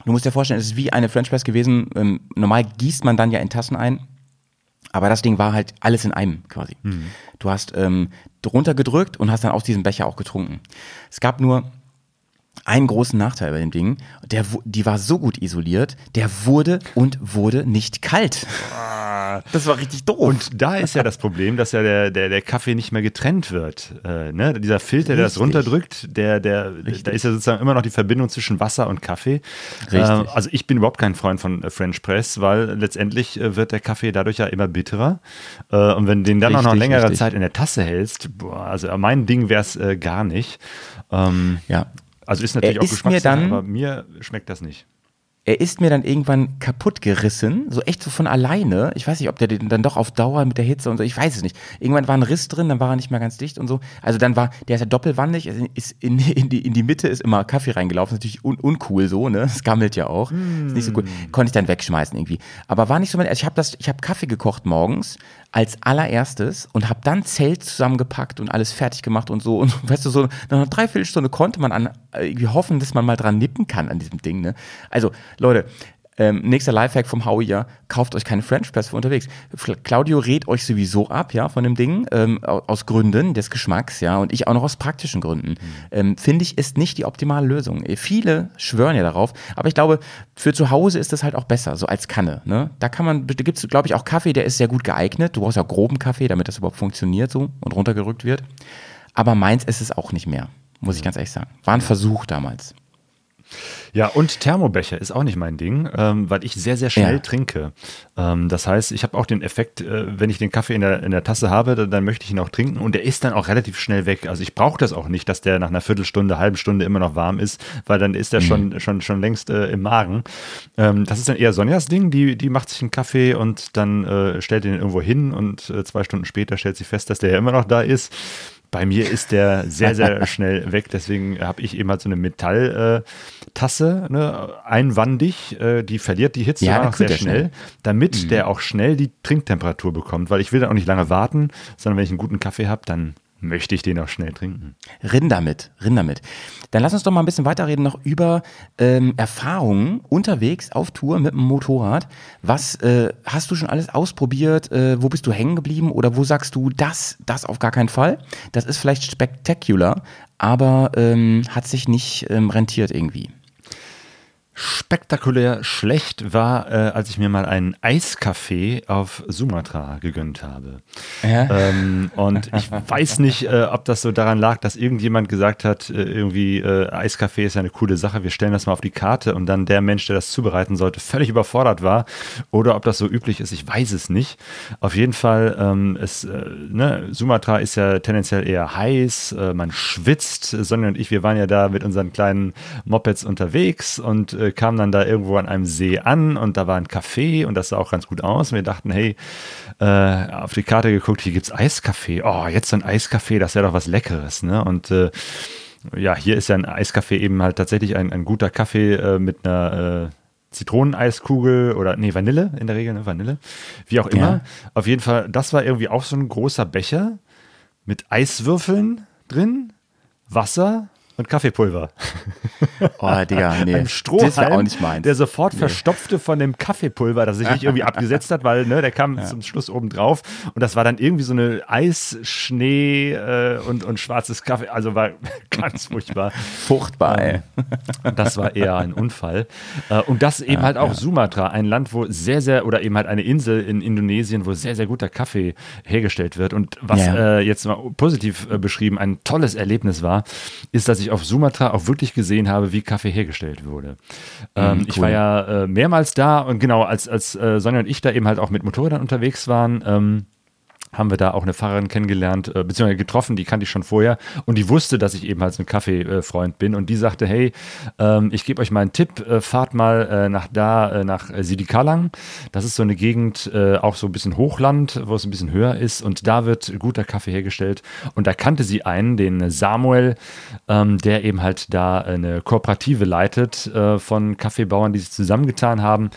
du musst dir vorstellen, es ist wie eine French Press gewesen. Ähm, normal gießt man dann ja in Tassen ein. Aber das Ding war halt alles in einem quasi. Du hast ähm, drunter gedrückt und hast dann aus diesem Becher auch getrunken. Es gab nur einen großen Nachteil bei dem Ding. Der, die war so gut isoliert, der wurde und wurde nicht kalt. Das war richtig doof. Und da ist ja das Problem, dass ja der, der, der Kaffee nicht mehr getrennt wird. Äh, ne? Dieser Filter, der das runterdrückt, der, der, da ist ja sozusagen immer noch die Verbindung zwischen Wasser und Kaffee. Richtig. Äh, also ich bin überhaupt kein Freund von äh, French Press, weil letztendlich äh, wird der Kaffee dadurch ja immer bitterer. Äh, und wenn du den dann auch noch längere richtig. Zeit in der Tasse hältst, boah, also mein Ding wäre es äh, gar nicht. Ähm, ja. Also ist natürlich Er auch Geschmackssache, aber mir schmeckt das nicht. er ist mir dann irgendwann kaputt gerissen, so echt so von alleine. Ich weiß nicht, ob der den dann doch auf Dauer mit der Hitze und so, ich weiß es nicht. Irgendwann war ein Riss drin, dann war er nicht mehr ganz dicht und so. Also dann war, der ist ja doppelwandig, ist in, in, die, in die Mitte ist immer Kaffee reingelaufen, ist natürlich un, uncool so, ne? Es gammelt ja auch. Ist nicht so cool. Konnte ich dann wegschmeißen irgendwie. Aber war nicht so mein, also ich habe das, ich habe Kaffee gekocht morgens als allererstes und habe dann Zelt zusammengepackt und alles fertig gemacht und so. Und *laughs* weißt du, so nach einer Dreiviertelstunde konnte man an, äh, irgendwie hoffen, dass man mal dran nippen kann an diesem Ding. Ne? Also, Leute, ähm, nächster Lifehack vom Howie, ja, kauft euch keine French Press für unterwegs. Claudio rät euch sowieso ab, ja, von dem Ding, ähm, au- aus Gründen des Geschmacks, ja, und ich auch noch aus praktischen Gründen. Ähm, Finde ich, ist nicht die optimale Lösung. Äh, Viele schwören ja darauf, aber ich glaube, für zu Hause ist das halt auch besser, so als Kanne, ne. Da kann man, da gibt es, glaube ich, auch Kaffee, der ist sehr gut geeignet. Du brauchst ja groben Kaffee, damit das überhaupt funktioniert so und runtergerückt wird. Aber meins ist es auch nicht mehr, muss ich ganz ehrlich sagen. War ein Versuch damals. Ja, und Thermobecher ist auch nicht mein Ding, ähm, weil ich sehr, sehr schnell Ja. trinke. Ähm, das heißt, ich habe auch den Effekt, äh, wenn ich den Kaffee in der, in der Tasse habe, dann, dann möchte ich ihn auch trinken und der ist dann auch relativ schnell weg. Also ich brauche das auch nicht, dass der nach einer Viertelstunde, halben Stunde immer noch warm ist, weil dann ist der schon, schon, schon längst äh, im Magen. Ähm, das ist dann eher Sonjas Ding, die, die macht sich einen Kaffee und dann äh, stellt den irgendwo hin und äh, zwei Stunden später stellt sie fest, dass der ja immer noch da ist. Bei mir ist der sehr, sehr *laughs* schnell weg. Deswegen habe ich eben halt so eine Metalltasse, äh, ne, einwandig. Äh, die verliert die Hitze Ja, sehr schnell, schnell. damit der auch schnell die Trinktemperatur bekommt. Weil ich will dann auch nicht lange warten, sondern wenn ich einen guten Kaffee habe, dann möchte ich den auch schnell trinken. Rinn damit, rinn damit. Dann lass uns doch mal ein bisschen weiterreden noch über ähm, Erfahrungen unterwegs auf Tour mit dem Motorrad. Was äh, hast du schon alles ausprobiert? Äh, wo bist du hängen geblieben? Oder wo sagst du, das, das auf gar keinen Fall? Das ist vielleicht spektakulär, aber ähm, hat sich nicht ähm, rentiert irgendwie. Spektakulär schlecht war, äh, als ich mir mal einen Eiskaffee auf Sumatra gegönnt habe. Ähm, und *laughs* ich weiß nicht, äh, ob das so daran lag, dass irgendjemand gesagt hat, äh, irgendwie äh, Eiskaffee ist ja eine coole Sache, wir stellen das mal auf die Karte und dann der Mensch, der das zubereiten sollte, völlig überfordert war oder ob das so üblich ist, ich weiß es nicht. Auf jeden Fall, ähm, es, äh, ne, Sumatra ist ja tendenziell eher heiß, äh, man schwitzt. Sonja und ich, wir waren ja da mit unseren kleinen Mopeds unterwegs und äh, kamen dann da irgendwo an einem See an und da war ein Café und das sah auch ganz gut aus. Und wir dachten, hey, äh, auf die Karte geguckt, hier gibt's Eiskaffee. Oh, jetzt so ein Eiskaffee, das wäre doch was Leckeres, ne? Und äh, ja, hier ist ja ein Eiskaffee eben halt tatsächlich ein, ein guter Kaffee äh, mit einer äh, Zitroneneiskugel oder nee, Vanille in der Regel, ne? Vanille. Wie auch immer. Ja. Auf jeden Fall, das war irgendwie auch so ein großer Becher mit Eiswürfeln drin, Wasser und Kaffeepulver. *laughs* Oh, Digga, nee. Ein Strohhalm, auch nicht meins. der sofort verstopfte von dem Kaffeepulver, das sich nicht irgendwie abgesetzt hat, weil ne, der kam zum Schluss oben drauf und das war dann irgendwie so eine Eis, Schnee äh, und, und schwarzes Kaffee, also war *laughs* ganz furchtbar. Furchtbar, ey. Das war eher ein Unfall. Äh, Und das eben halt auch Sumatra, ein Land, wo sehr, sehr, oder eben halt eine Insel in Indonesien, wo sehr, sehr guter Kaffee hergestellt wird. Und was Ja. äh, jetzt mal positiv äh, beschrieben ein tolles Erlebnis war, ist, dass ich auf Sumatra auch wirklich gesehen habe, wie Kaffee hergestellt wurde. Ähm, Ich cool. war ja äh, mehrmals da und genau, als, als äh, Sonja und ich da eben halt auch mit Motorrädern unterwegs waren, ähm, haben wir da auch eine Fahrerin kennengelernt, äh, beziehungsweise getroffen, die kannte ich schon vorher. Und die wusste, dass ich eben halt ein Kaffeefreund bin. Und die sagte, hey, ähm, ich gebe euch mal einen Tipp, äh, fahrt mal äh, nach da, äh, nach Sidikalang. Das ist so eine Gegend, äh, auch so ein bisschen Hochland, wo es ein bisschen höher ist. Und da wird guter Kaffee hergestellt. Und da kannte sie einen, den Samuel, ähm, der eben halt da eine Kooperative leitet äh, von Kaffeebauern, die sich zusammengetan haben,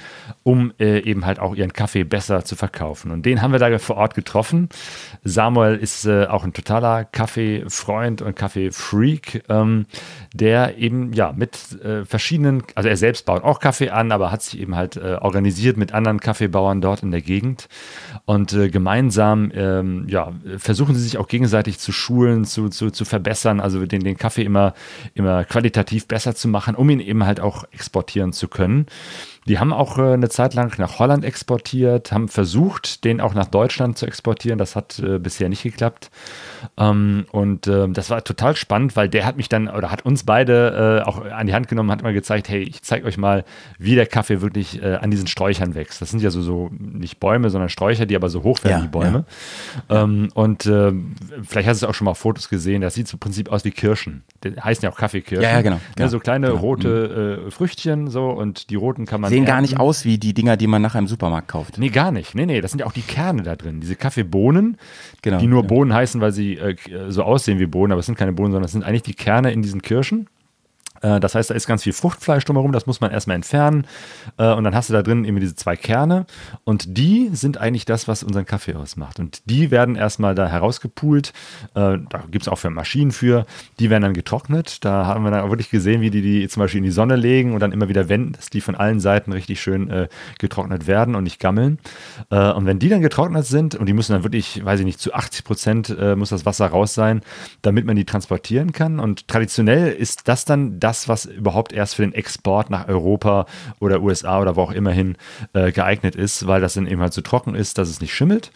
um eben halt auch ihren Kaffee besser zu verkaufen. Und den haben wir da vor Ort getroffen Samuel ist äh, auch ein totaler Kaffeefreund und Kaffeefreak, ähm, der eben ja mit äh, verschiedenen, also er selbst baut auch Kaffee an, aber hat sich eben halt äh, organisiert mit anderen Kaffeebauern dort in der Gegend und äh, gemeinsam ähm, ja, versuchen sie sich auch gegenseitig zu schulen, zu, zu, zu verbessern, also den, den Kaffee immer, immer qualitativ besser zu machen, um ihn eben halt auch exportieren zu können. Die haben auch äh, eine Zeit lang nach Holland exportiert, haben versucht, den auch nach Deutschland zu exportieren. Das hat äh, bisher nicht geklappt. Ähm, und äh, das war total spannend, weil der hat mich dann oder hat uns beide äh, auch an die Hand genommen, hat mal gezeigt, hey, ich zeige euch mal, wie der Kaffee wirklich äh, an diesen Sträuchern wächst. Das sind ja so, so nicht Bäume, sondern Sträucher, die aber so hoch werden Ja, wie Bäume. Ähm, und äh, vielleicht hast du auch schon mal Fotos gesehen, das sieht so im Prinzip aus wie Kirschen. Die heißen ja auch Kaffeekirschen. Ja, ja, genau. Ja, Ja, so kleine rote äh, Früchtchen so und die roten kann man Sehen gar ernten. nicht aus wie die Dinger, die man nachher im Supermarkt kauft. Nee, gar nicht. Nee, nee, das sind ja auch die Kerne da drin. Diese Kaffeebohnen, Genau, die nur ja. Bohnen heißen, weil sie äh, so aussehen wie Bohnen, aber es sind keine Bohnen, sondern es sind eigentlich die Kerne in diesen Kirschen. Äh, Das heißt, da ist ganz viel Fruchtfleisch drumherum, das muss man erstmal entfernen. Äh, Und dann hast du da drin eben diese zwei Kerne. Und die sind eigentlich das, was unseren Kaffee ausmacht. Und die werden erstmal da herausgepult. Äh, Da gibt es auch für Maschinen für. Die werden dann getrocknet. Da haben wir dann wirklich gesehen, wie die die zum Beispiel in die Sonne legen und dann immer wieder wenden, dass die von allen Seiten richtig schön getrocknet werden und nicht gammeln. Und wenn die dann getrocknet sind und die müssen dann wirklich, weiß ich nicht, zu 80 Prozent muss das Wasser raus sein, damit man die transportieren kann. Und traditionell ist das dann das, was überhaupt erst für den Export nach Europa oder USA oder wo auch immer hin äh, geeignet ist, weil das dann eben halt so trocken ist, dass es nicht schimmelt.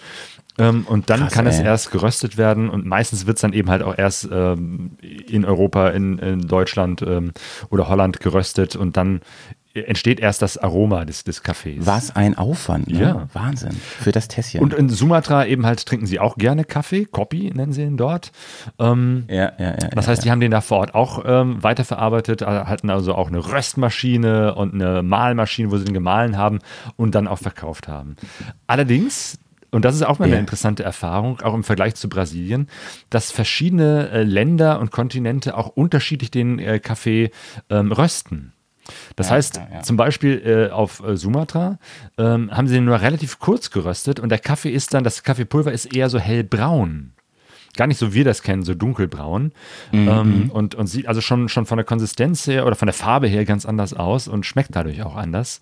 Ähm, und dann Krass, kann es ey. erst geröstet werden und meistens wird es dann eben halt auch erst ähm, in Europa, in, in Deutschland ähm, oder Holland geröstet und dann entsteht erst das Aroma des, des Kaffees. Was ein Aufwand. Ne? Ja. Wahnsinn. Für das Tässchen. Und in Sumatra eben halt trinken sie auch gerne Kaffee, Kopi nennen sie ihn dort. Ähm, ja, ja, ja. das ja, heißt, die haben den da vor Ort auch ähm, weiterverarbeitet, äh, hatten also auch eine Röstmaschine und eine Mahlmaschine, wo sie den gemahlen haben und dann auch verkauft haben. Allerdings, und das ist auch mal eine Ja. interessante Erfahrung, auch im Vergleich zu Brasilien, dass verschiedene äh, Länder und Kontinente auch unterschiedlich den äh, Kaffee ähm, rösten. Das heißt, ja, ja. zum Beispiel äh, auf äh, Sumatra ähm, haben sie den nur relativ kurz geröstet und der Kaffee ist dann, das Kaffeepulver ist eher so hellbraun. Gar nicht so wie wir das kennen, so dunkelbraun. Mhm. Ähm, und, und sieht also schon, schon von der Konsistenz her oder von der Farbe her ganz anders aus und schmeckt dadurch auch anders.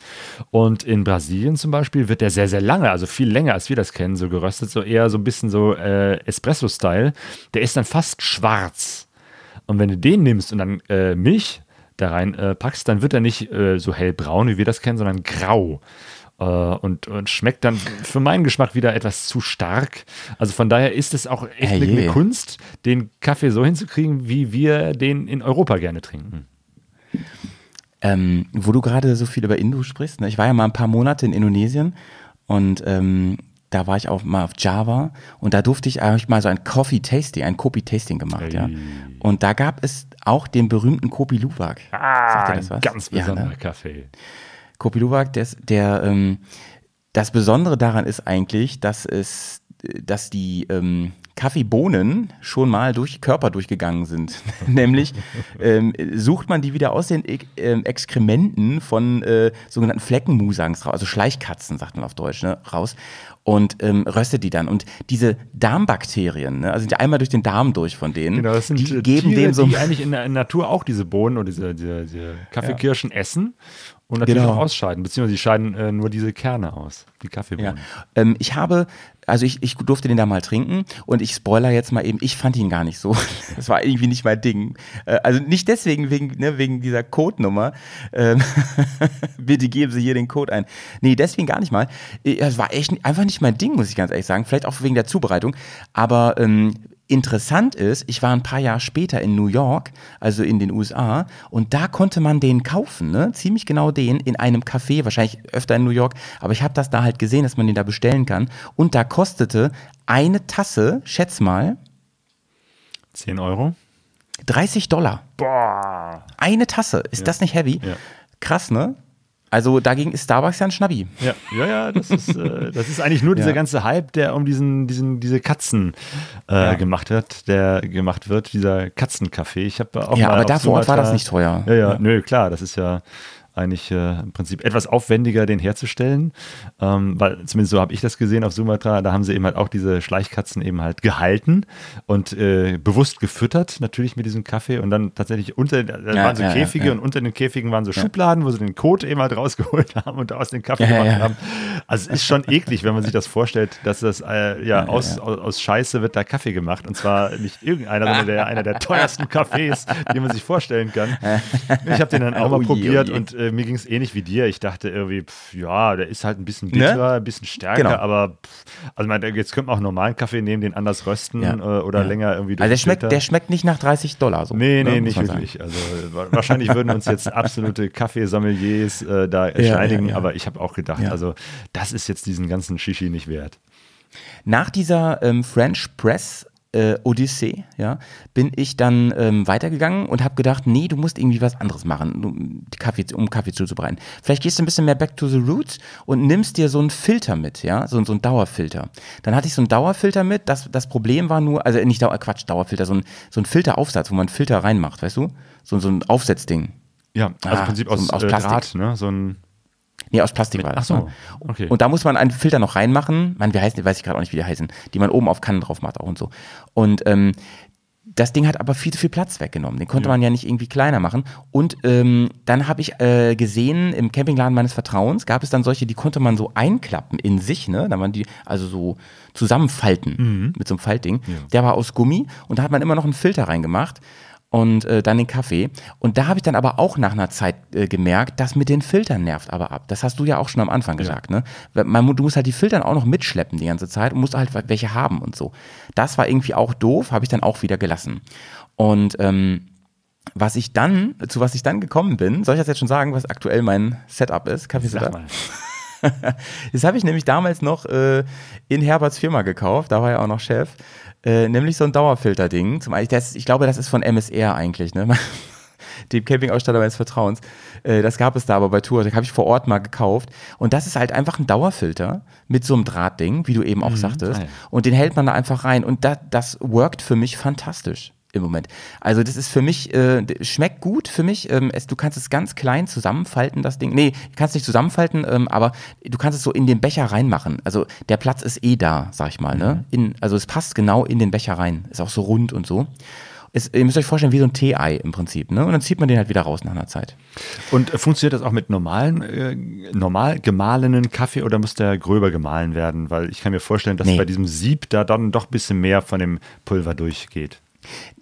Und in Brasilien zum Beispiel wird der sehr, sehr lange, also viel länger als wir das kennen, so geröstet, so eher so ein bisschen so äh, Espresso-Style. Der ist dann fast schwarz. Und wenn du den nimmst und dann äh, Milch da rein äh, packst, dann wird er nicht äh, so hellbraun, wie wir das kennen, sondern grau. Äh, und, und schmeckt dann für meinen Geschmack wieder etwas zu stark. Also von daher ist es auch echt eine, Herrje. eine Kunst, den Kaffee so hinzukriegen, wie wir den in Europa gerne trinken. Ähm, wo du gerade so viel über Indo sprichst, ne? ich war ja mal ein paar Monate in Indonesien und ähm, da war ich auch mal auf Java und da durfte ich hab ich mal so ein Coffee Tasting, ein Kopi Tasting gemacht, ja. Ey. Und da gab es auch den berühmten Kopi Luwak. Sagt dir das was? Ah, Ganz Ja, besonderer ne? Kaffee. Kopi Luwak, der, der ähm, das Besondere daran ist eigentlich, dass es, dass die ähm, Kaffeebohnen schon mal durch Körper durchgegangen sind. *laughs* Nämlich ähm, sucht man die wieder aus den Ex- ähm, Exkrementen von äh, sogenannten Fleckenmusangs raus, also Schleichkatzen, sagt man auf Deutsch, ne, raus und ähm, röstet die dann. Und diese Darmbakterien, ne, also die einmal durch den Darm durch von denen, Genau, das sind die geben Tiere, dem so die eigentlich in der Natur auch diese Bohnen oder diese, diese, diese Kaffeekirschen essen und natürlich Genau. auch ausscheiden, beziehungsweise sie scheiden äh, nur diese Kerne aus, die Ja. Kaffeebohnen. Ähm, ich habe, also ich, ich durfte den da mal trinken und ich spoiler jetzt mal eben, ich fand ihn gar nicht so. *laughs* Das war irgendwie nicht mein Ding. Äh, also nicht deswegen, wegen, ne, wegen dieser Codenummer. Ähm, *laughs* bitte geben Sie hier den Code ein. Nee, deswegen gar nicht mal. Äh, Es war echt einfach nicht mein Ding, muss ich ganz ehrlich sagen. Vielleicht auch wegen der Zubereitung. Aber ähm, Interessant ist, ich war ein paar Jahre später in New York, also in den USA, und da konnte man den kaufen, ne? ziemlich genau den, in einem Café, wahrscheinlich öfter in New York, aber ich habe das da halt gesehen, dass man den da bestellen kann. Und da kostete eine Tasse, schätz mal, 10 Euro. 30 Dollar. Boah. Eine Tasse. Ist das nicht heavy? Ja. Krass, ne? Also dagegen ist Starbucks ja ein Schnabbi. Ja, ja, ja das, ist, äh, das ist eigentlich nur *laughs* dieser Ja. ganze Hype, der um diesen, diesen, diese Katzen äh, Ja. gemacht wird, der gemacht wird, dieser Katzenkaffee. Ich habe auch Ja, mal aber auf da vor Ort war das nicht teuer. Ja, ja, Ja. nö, klar, das ist ja eigentlich äh, im Prinzip etwas aufwendiger, den herzustellen, ähm, weil zumindest so habe ich das gesehen auf Sumatra, da haben sie eben halt auch diese Schleichkatzen eben halt gehalten und äh, bewusst gefüttert, natürlich mit diesem Kaffee und dann tatsächlich unter, da Ja, waren so ja, Käfige ja. und unter den Käfigen waren so Schubladen, wo sie den Kot eben halt rausgeholt *laughs* haben und aus dem Kaffee gemacht haben. Also es ist schon eklig, wenn man sich das vorstellt, dass das äh, ja, aus, Aus, Scheiße wird da Kaffee gemacht und zwar nicht irgendeiner, sondern der, einer der teuersten Cafés, die man sich vorstellen kann. Ich habe den dann auch mal Oh je, probiert oh je. und äh, mir ging es ähnlich wie dir. Ich dachte irgendwie, pff, ja, der ist halt ein bisschen bitter, ein bisschen stärker, Genau. aber pff, also man, jetzt könnte man auch normalen Kaffee nehmen, den anders rösten Ja. äh, oder Ja. länger irgendwie Also der schmeckt, der schmeckt nicht nach 30 Dollar. So, Nee, ne, nee, muss nicht man sagen. wirklich. Also wa- wahrscheinlich würden uns jetzt absolute Kaffeesommeliers äh, da erscheinigen, ja, ja. aber ich habe auch gedacht, Ja. also das ist jetzt diesen ganzen Shishi nicht wert. Nach dieser ähm, French Press äh, Odyssee, ja, bin ich dann ähm, weitergegangen und habe gedacht, nee, du musst irgendwie was anderes machen, um Kaffee, um Kaffee zuzubereiten. Vielleicht gehst du ein bisschen mehr back to the roots und nimmst dir so einen Filter mit, ja, so, so einen Dauerfilter. Dann hatte ich so einen Dauerfilter mit. Das, das Problem war nur, also nicht Dauer, Quatsch, Dauerfilter, so ein, so ein Filteraufsatz, wo man Filter reinmacht, weißt du? So, so ein Aufsetzding. Ja, also Ah, im Prinzip so aus, aus äh, Plastik. Draht, ne? So ein Nee, aus Plastik war das. ach so, ne? okay. Und da muss man einen Filter noch reinmachen. Man, wie heißt, die, weiß ich gerade auch nicht, wie die heißen, die man oben auf Kannen drauf macht auch und so. Und ähm, das Ding hat aber viel zu viel Platz weggenommen. Den konnte man ja nicht irgendwie kleiner machen. Und ähm, dann habe ich äh, gesehen, im Campingladen meines Vertrauens gab es dann solche, die konnte man so einklappen in sich, ne? Da man die also so zusammenfalten mit so einem Faltding. Der war aus Gummi und da hat man immer noch einen Filter reingemacht und äh, dann den Kaffee. Und da habe ich dann aber auch nach einer Zeit äh, gemerkt, das mit den Filtern nervt aber ab. Das hast du ja auch schon am Anfang gesagt, ne? Weil Man, du musst halt die Filtern auch noch mitschleppen die ganze Zeit und musst halt welche haben und so. Das war irgendwie auch doof, habe ich dann auch wieder gelassen. Und ähm, was ich dann, zu was ich dann gekommen bin, soll ich das jetzt schon sagen, was aktuell mein Setup ist? Kaffee-Setup? Sag mal. *laughs* Das habe ich nämlich damals noch äh, in Herberts Firma gekauft, da war er auch noch Chef. Äh, nämlich so ein Dauerfilter-Ding. Zum das, ich glaube, das ist von MSR eigentlich, ne? *laughs* Dem Campingausstatter meines Vertrauens. Äh, das gab es da aber bei Tour. Das habe ich vor Ort mal gekauft. Und das ist halt einfach ein Dauerfilter mit so einem Drahtding, wie du eben auch sagtest. Ah, ja. Und den hält man da einfach rein. Und da, das workt für mich fantastisch im Moment. Also das ist für mich, äh, schmeckt gut für mich. Ähm, es, du kannst es ganz klein zusammenfalten, das Ding. Nee, du kannst nicht zusammenfalten, ähm, aber du kannst es so in den Becher reinmachen. Also der Platz ist eh da, sag ich mal. Ne? In, also es passt genau in den Becher rein. Ist auch so rund und so. Es, ihr müsst euch vorstellen, wie so ein Tee-Ei im Prinzip. Ne? Und dann zieht man den halt wieder raus nach einer Zeit. Und äh, funktioniert das auch mit normalen, äh, normal gemahlenen Kaffee oder muss der gröber gemahlen werden? Weil ich kann mir vorstellen, dass Nee. bei diesem Sieb da dann doch ein bisschen mehr von dem Pulver durchgeht.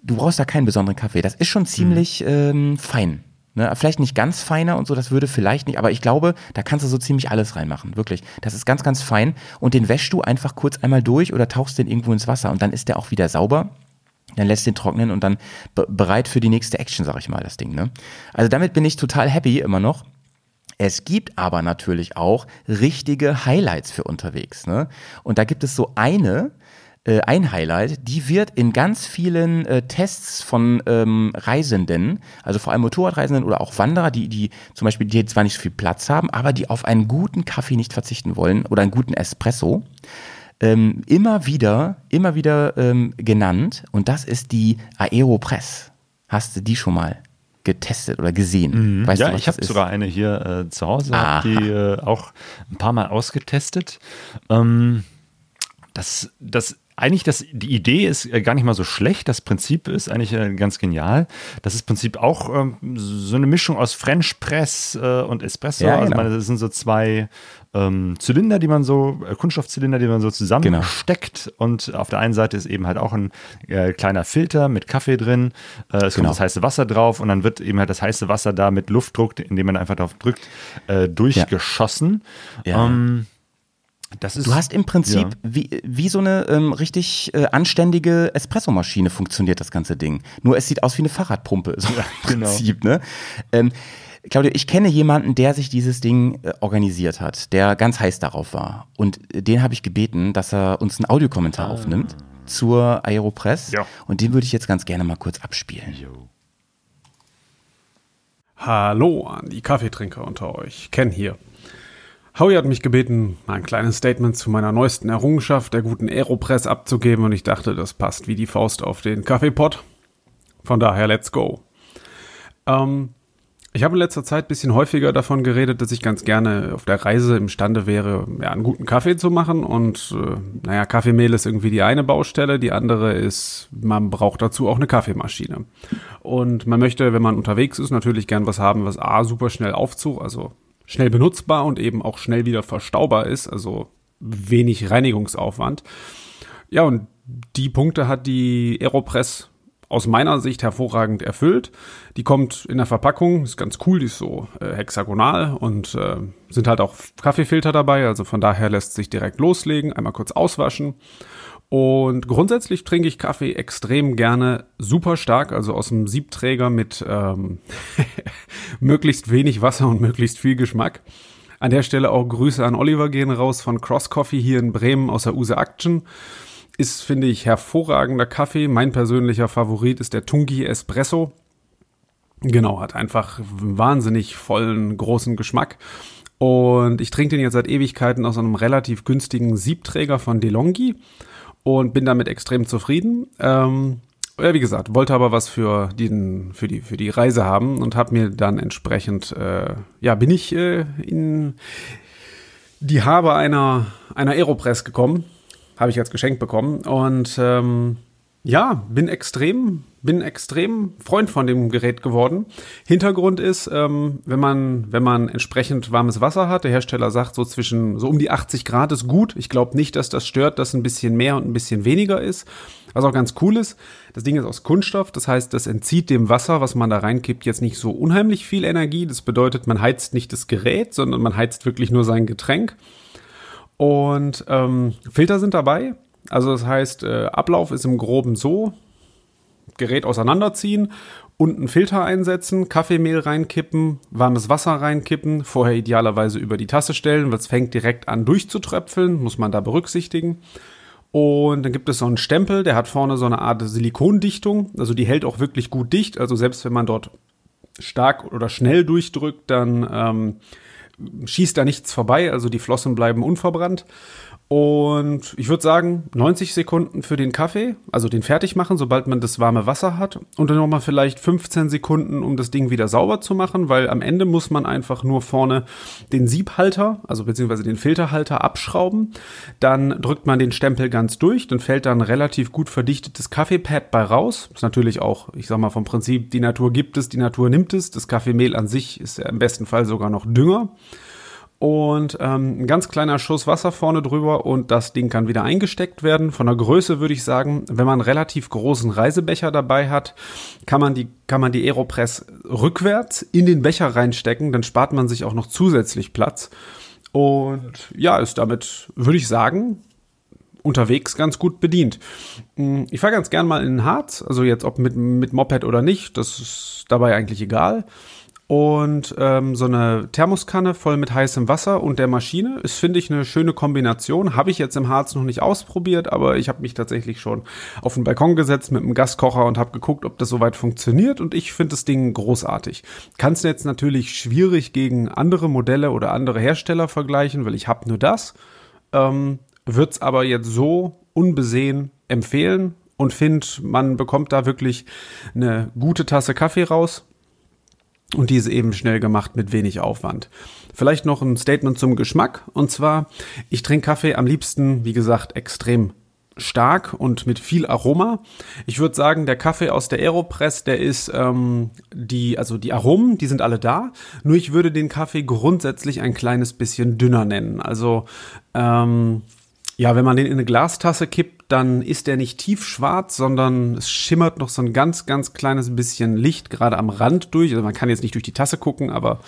Du brauchst da keinen besonderen Kaffee. Das ist schon ziemlich ähm, fein. Ne? Vielleicht nicht ganz feiner und so, das würde vielleicht nicht, aber ich glaube, da kannst du so ziemlich alles reinmachen, wirklich. Das ist ganz, ganz fein und den wäschst du einfach kurz einmal durch oder tauchst den irgendwo ins Wasser und dann ist der auch wieder sauber. Dann lässt den trocknen und dann be bereit für die nächste Action, sag ich mal, das Ding. Ne? Also damit bin ich total happy immer noch. Es gibt aber natürlich auch richtige Highlights für unterwegs. Ne? Und da gibt es so eine, äh, ein Highlight, die wird in ganz vielen äh, Tests von ähm, Reisenden, also vor allem Motorradreisenden oder auch Wanderer, die, die zum Beispiel, die zwar nicht so viel Platz haben, aber die auf einen guten Kaffee nicht verzichten wollen oder einen guten Espresso, ähm, immer wieder, immer wieder ähm, genannt. Und das ist die Aeropress. Hast du die schon mal getestet oder gesehen? Weißt ja, du, was ich habe sogar eine hier äh, zu Hause, die äh, auch ein paar Mal ausgetestet. Ähm, das, das eigentlich das, die Idee ist äh, gar nicht mal so schlecht. Das Prinzip ist eigentlich äh, ganz genial. Das ist im Prinzip auch ähm, so eine Mischung aus French Press äh, und Espresso. Ja, Also genau. man, das sind so zwei ähm, Zylinder, die man so, äh, Kunststoffzylinder, die man so Genau. zusammensteckt. Und auf der einen Seite ist eben halt auch ein äh, kleiner Filter mit Kaffee drin. Äh, es Genau. kommt das heiße Wasser drauf und dann wird eben halt das heiße Wasser da mit Luftdruck, indem man einfach drauf drückt, durchgeschossen. Ja. Ähm, das ist, Du hast im Prinzip Ja. wie, wie so eine ähm, richtig äh, anständige Espressomaschine funktioniert das ganze Ding. Nur es sieht aus wie eine Fahrradpumpe, *laughs* so im genau. Prinzip. Ne? Ähm, Claudia, ich kenne jemanden, der sich dieses Ding äh, organisiert hat, der ganz heiß darauf war. Und äh, den habe ich gebeten, dass er uns einen Audiokommentar ah. aufnimmt zur Aeropress. Ja. Und den würde ich jetzt ganz gerne mal kurz abspielen. Jo. Hallo an die Kaffeetrinker unter euch. Ken hier. Howie hat mich gebeten, ein kleines Statement zu meiner neuesten Errungenschaft, der guten Aeropress, abzugeben und ich dachte, das passt wie die Faust auf den Kaffeepot. Von daher, let's go. Ähm, ich habe in letzter Zeit ein bisschen häufiger davon geredet, dass ich ganz gerne auf der Reise imstande wäre, ja, einen guten Kaffee zu machen. Und äh, naja, Kaffeemehl ist irgendwie die eine Baustelle, die andere ist, man braucht dazu auch eine Kaffeemaschine. Und man möchte, wenn man unterwegs ist, natürlich gern was haben, was A, super schnell aufzug, also schnell benutzbar und eben auch schnell wieder verstaubar ist, also wenig Reinigungsaufwand. Ja, und die Punkte hat die Aeropress aus meiner Sicht hervorragend erfüllt. Die kommt in der Verpackung, ist ganz cool, die ist so äh, hexagonal und äh, sind halt auch Kaffeefilter dabei, also von daher lässt sich direkt loslegen, einmal kurz auswaschen. Und grundsätzlich trinke ich Kaffee extrem gerne super stark, also aus dem Siebträger mit ähm, *laughs* möglichst wenig Wasser und möglichst viel Geschmack. An der Stelle auch Grüße an Oliver gehen raus von Cross Coffee hier in Bremen aus der Use Action. Ist, finde ich, hervorragender Kaffee. Mein persönlicher Favorit ist der Tungi Espresso. Genau, hat einfach wahnsinnig vollen, großen Geschmack. Und ich trinke den jetzt seit Ewigkeiten aus einem relativ günstigen Siebträger von DeLonghi und bin damit extrem zufrieden. Ähm, ja, wie gesagt, wollte aber was für, den, für, die, für die Reise haben und habe mir dann entsprechend, äh, ja, bin ich äh, in die Habe einer, einer Aeropress gekommen habe ich als Geschenk bekommen. Und ähm, ja, bin extrem, bin extrem Freund von dem Gerät geworden. Hintergrund ist, ähm, wenn man, wenn man entsprechend warmes Wasser hat, der Hersteller sagt so zwischen, so um die 80 Grad ist gut. Ich glaube nicht, dass das stört, dass ein bisschen mehr und ein bisschen weniger ist. Was auch ganz cool ist, das Ding ist aus Kunststoff, das heißt, das entzieht dem Wasser, was man da reinkippt, jetzt nicht so unheimlich viel Energie. Das bedeutet, man heizt nicht das Gerät, sondern man heizt wirklich nur sein Getränk. Und ähm, Filter sind dabei. Also das heißt, äh, Ablauf ist im Groben so: Gerät auseinanderziehen, unten Filter einsetzen, Kaffeemehl reinkippen, warmes Wasser reinkippen, vorher idealerweise über die Tasse stellen, weil es fängt direkt an durchzutröpfeln, muss man da berücksichtigen. Und dann gibt es so einen Stempel, der hat vorne so eine Art Silikondichtung, also die hält auch wirklich gut dicht. Also selbst wenn man dort stark oder schnell durchdrückt, dann ähm, schießt da nichts vorbei, also die Flossen bleiben unverbrannt. Und ich würde sagen, 90 Sekunden für den Kaffee, also den fertig machen, sobald man das warme Wasser hat. Und dann nochmal vielleicht 15 Sekunden, um das Ding wieder sauber zu machen, weil am Ende muss man einfach nur vorne den Siebhalter, also beziehungsweise den Filterhalter abschrauben. Dann drückt man den Stempel ganz durch, dann fällt dann relativ gut verdichtetes Kaffeepad bei raus. Ist natürlich auch, ich sag mal, vom Prinzip, die Natur gibt es, die Natur nimmt es. Das Kaffeemehl an sich ist ja im besten Fall sogar noch Dünger und ähm, ein ganz kleiner Schuss Wasser vorne drüber und das Ding kann wieder eingesteckt werden. Von der Größe würde ich sagen, wenn man einen relativ großen Reisebecher dabei hat, kann man die, kann man die Aeropress rückwärts in den Becher reinstecken, dann spart man sich auch noch zusätzlich Platz. Und ja, ist damit, würde ich sagen, unterwegs ganz gut bedient. Hm, ich fahre ganz gern mal in den Harz, also jetzt ob mit, mit Moped oder nicht, das ist dabei eigentlich egal und ähm, so eine Thermoskanne voll mit heißem Wasser und der Maschine. Ist, finde ich, eine schöne Kombination. Habe ich jetzt im Harz noch nicht ausprobiert, aber ich habe mich tatsächlich schon auf den Balkon gesetzt mit einem Gaskocher und habe geguckt, ob das soweit funktioniert. Und ich finde das Ding großartig. Kannst du jetzt natürlich schwierig gegen andere Modelle oder andere Hersteller vergleichen, weil ich habe nur das. Ähm, Würde es aber jetzt so unbesehen empfehlen und finde, man bekommt da wirklich eine gute Tasse Kaffee raus und diese eben schnell gemacht mit wenig Aufwand. Vielleicht noch ein Statement zum Geschmack. Und zwar, ich trinke Kaffee am liebsten, wie gesagt, extrem stark und mit viel Aroma. Ich würde sagen, der Kaffee aus der Aeropress, der ist ähm, die, also die Aromen, die sind alle da. Nur ich würde den Kaffee grundsätzlich ein kleines bisschen dünner nennen. Also ähm, ja, wenn man den in eine Glastasse kippt, dann ist der nicht tiefschwarz, sondern es schimmert noch so ein ganz, ganz kleines bisschen Licht gerade am Rand durch. Also man kann jetzt nicht durch die Tasse gucken, aber